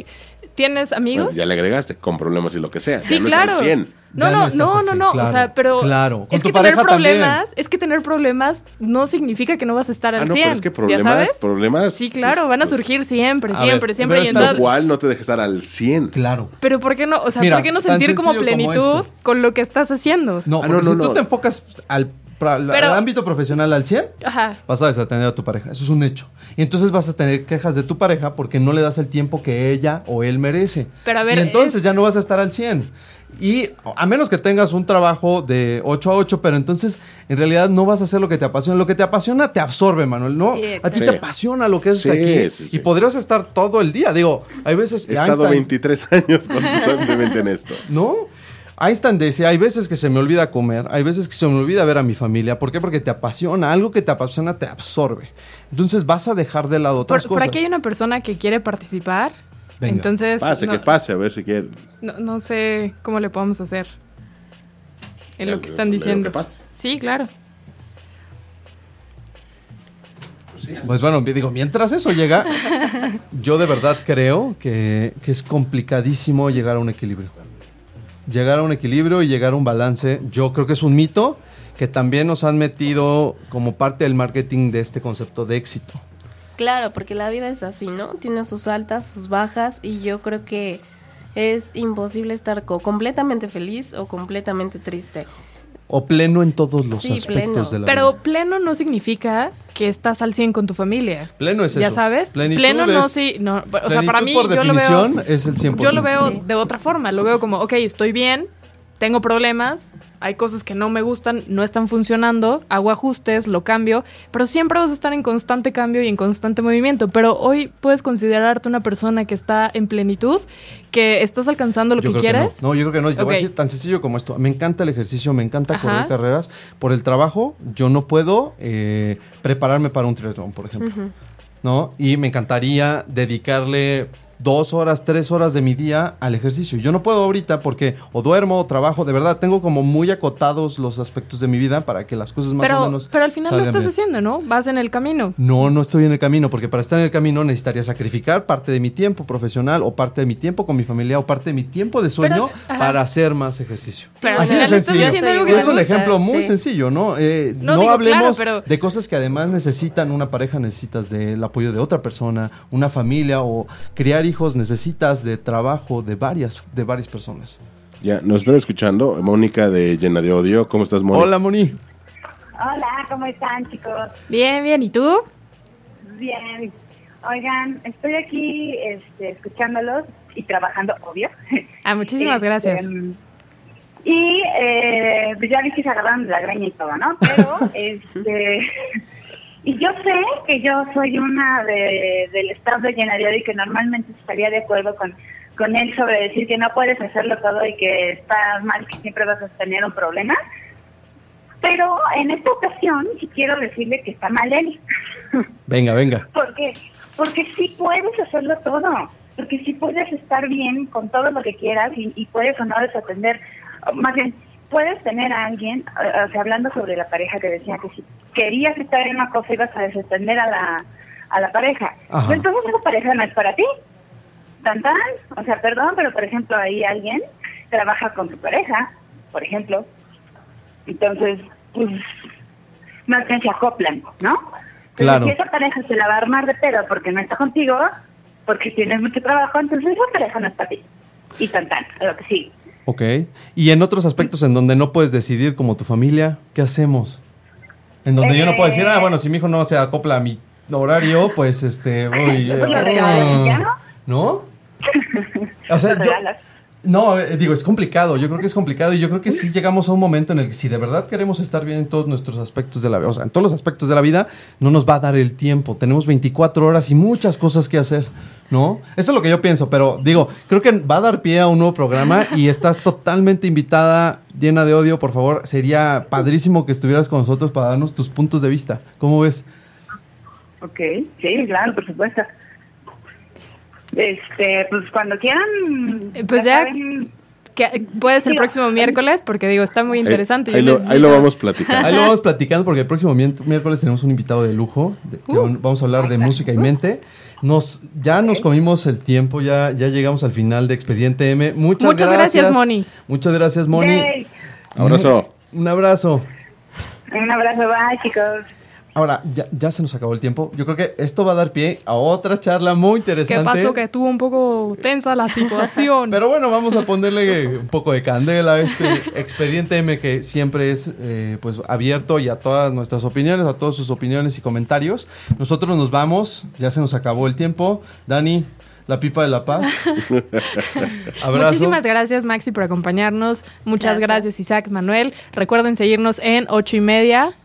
¿Tienes amigos? Bueno, ya le agregaste con problemas y lo que sea. Sí, ya no claro. está al 100. No, no no, no, no, 100, no. claro, o sea, pero claro. Con es tu que tener pareja también. problemas, es que tener problemas no significa que no vas a estar al Ah, no, 100. pero es que ¿ya problemas, sabes? problemas. Sí, claro, pues, van a pues, surgir siempre, A ver, siempre, siempre. pero Y entonces, Igual no te dejes estar al 100. Claro. pero ¿por qué no? O sea, Mira, ¿por qué no sentir como plenitud con lo que estás haciendo? No, Ah, no, no, si tú no. te enfocas al, pra- al Pero- ámbito profesional al 100, Ajá. vas a desatender a tu pareja. Eso es un hecho. Y entonces vas a tener quejas de tu pareja porque no le das el tiempo que ella o él merece. Pero a ver, y entonces es- ya no vas a estar al 100. Y a menos que tengas un trabajo de 8 a 8, pero entonces en realidad no vas a hacer lo que te apasiona. Lo que te apasiona te absorbe, Manuel. No, Sí, a ti te apasiona lo que haces Sí, aquí. sí, sí. Y podrías estar todo el día. Digo, hay veces He que estado Einstein- 23 años [laughs] constantemente en esto. ¿No? Einstein decía, hay veces que se me olvida comer, hay veces que se me olvida ver a mi familia. ¿Por qué? Porque te apasiona, algo que te apasiona te absorbe. Entonces vas a dejar de lado Por, otras por cosas. aquí hay una persona que quiere participar. Venga. Entonces, Pase, no, que pase, a ver si quiere. no- no sé cómo le podemos hacer. En lo que están le- diciendo. que pase. Sí, claro. Pues bueno, digo, mientras eso llega, [laughs] yo de verdad creo que, que es complicadísimo llegar a un equilibrio. Llegar a un equilibrio y llegar a un balance, yo creo que es un mito que también nos han metido como parte del marketing de este concepto de éxito. Claro, porque la vida es así, ¿no? Tiene sus altas, sus bajas y yo creo que es imposible estar co- completamente feliz o completamente triste. O pleno en todos los Sí, aspectos pleno. de la Pero vida. pleno no significa que estás al 100 con tu familia. Pleno es ya eso. sabes, Plenitud pleno no sí, no, o sea, para mí por yo lo veo es el 100%. yo lo veo Sí. de otra forma, lo veo como, ok, estoy bien, tengo problemas, hay cosas que no me gustan, no están funcionando, hago ajustes, lo cambio, pero siempre vas a estar en constante cambio y en constante movimiento. Pero hoy puedes considerarte una persona que está en plenitud, que estás alcanzando lo Yo que quieres. no. No, yo creo que no. Y Te voy a decir tan sencillo como esto. Me encanta el ejercicio, me encanta Ajá. correr carreras. Por el trabajo, yo no puedo eh, prepararme para un triatlón, por ejemplo. ¿No? Y me encantaría dedicarle dos horas, tres horas de mi día al ejercicio. Yo no puedo ahorita porque o duermo o trabajo. De verdad, tengo como muy acotados los aspectos de mi vida para que las cosas más o Pero, menos. pero al final lo estás bien. haciendo, ¿no? Vas en el camino. No, no estoy en el camino, porque para estar en el camino necesitaría sacrificar parte de mi tiempo profesional o parte de mi tiempo con mi familia o parte de mi tiempo de sueño Pero, para hacer más ejercicio. Pero Así de sencillo. es un ejemplo muy sí. sencillo, ¿no? Eh, No, no digo, hablemos claro, pero- de cosas que además necesitan una pareja, necesitas del apoyo de otra persona, una familia o criar hijos, necesitas de trabajo de varias, de varias personas. Ya, nos están escuchando. Mónica de Llena de Odio. ¿Cómo estás, Mónica? Hola, Moni. Hola, ¿cómo están chicos? Bien, bien. ¿Y tú? Bien. Oigan, estoy aquí este, escuchándolos y trabajando, obvio. [laughs] Ah, muchísimas Este, gracias. Y eh, pues ya vi que se agarran de la greña y todo, ¿no? Pero, [laughs] este... Y yo sé que yo soy una de, del staff de y que normalmente estaría de acuerdo con, con él sobre decir que no puedes hacerlo todo y que estás mal, que siempre vas a tener un problema. Pero en esta ocasión sí quiero decirle que está mal él. Venga, venga. [laughs] Porque, porque sí puedes hacerlo todo, porque sí puedes estar bien con todo lo que quieras y, y puedes o no desatender, más bien, puedes tener a alguien, eh, o sea, hablando sobre la pareja que decía que si querías estar en una cosa ibas a desatender a la, a la pareja. Ajá. Entonces esa pareja no es para ti. Tan tan, o sea, perdón, pero por ejemplo ahí alguien trabaja con su pareja, por ejemplo. Entonces, pues, más bien se acoplan, ¿no? Claro. Si esa pareja se la va a armar de pedo porque no está contigo, porque tienes mucho trabajo, entonces esa pareja no es para ti. Y tan tan, a lo que sí. Ok. Y en otros aspectos en donde no puedes decidir como tu familia, ¿qué hacemos? En donde yo no puedo decir, ah, bueno, si mi hijo no se acopla a mi horario, pues este, voy... [laughs] Pues lo ah, regalas, ¿ya no? O sea, yo-. No, eh, digo, es complicado. Yo creo que es complicado y yo creo que sí llegamos a un momento en el que si de verdad queremos estar bien en todos nuestros aspectos de la vida, o sea, en todos los aspectos de la vida, no nos va a dar el tiempo. Tenemos 24 horas y muchas cosas que hacer, ¿no? Eso es lo que yo pienso, pero digo, creo que va a dar pie a un nuevo programa y estás totalmente invitada, llena de odio, por favor. Sería padrísimo que estuvieras con nosotros para darnos tus puntos de vista. ¿Cómo ves? Ok, sí, claro, por supuesto. Este, pues cuando quieran. Eh, pues ya- saben- Que puede ser el próximo miércoles, porque digo, está muy interesante. Ahí, lo, necesito- ahí lo vamos platicando. [laughs] Ahí lo vamos platicando porque el próximo miérc- miércoles tenemos un invitado de lujo. de- que van- vamos a hablar de música y mente. Nos, ya nos comimos el tiempo, ya, ya llegamos al final de Expediente M. Muchas, Muchas gracias, Moni. Muchas gracias, Moni. Yay. Abrazo. Un abrazo. Un abrazo, bye, chicos. Ahora, ya, ya se nos acabó el tiempo. Yo creo que esto va a dar pie a otra charla muy ¿Qué interesante. pasó? Que estuvo un poco tensa la situación. [laughs] Pero bueno, vamos a ponerle un poco de candela a este expediente M que siempre es eh, pues abierto y a todas nuestras opiniones, a todas sus opiniones y comentarios. Nosotros nos vamos, ya se nos acabó el tiempo. Dani, la pipa de la paz. [laughs] Abrazo. Muchísimas gracias, Maxi, por acompañarnos. Muchas gracias. Gracias. Isaac Manuel. Recuerden seguirnos en ocho y media.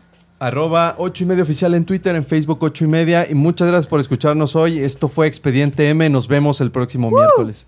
Arroba 8 y media oficial en Twitter, en Facebook 8 y media. Y muchas gracias por escucharnos hoy. Esto fue Expediente M. Nos vemos el próximo miércoles.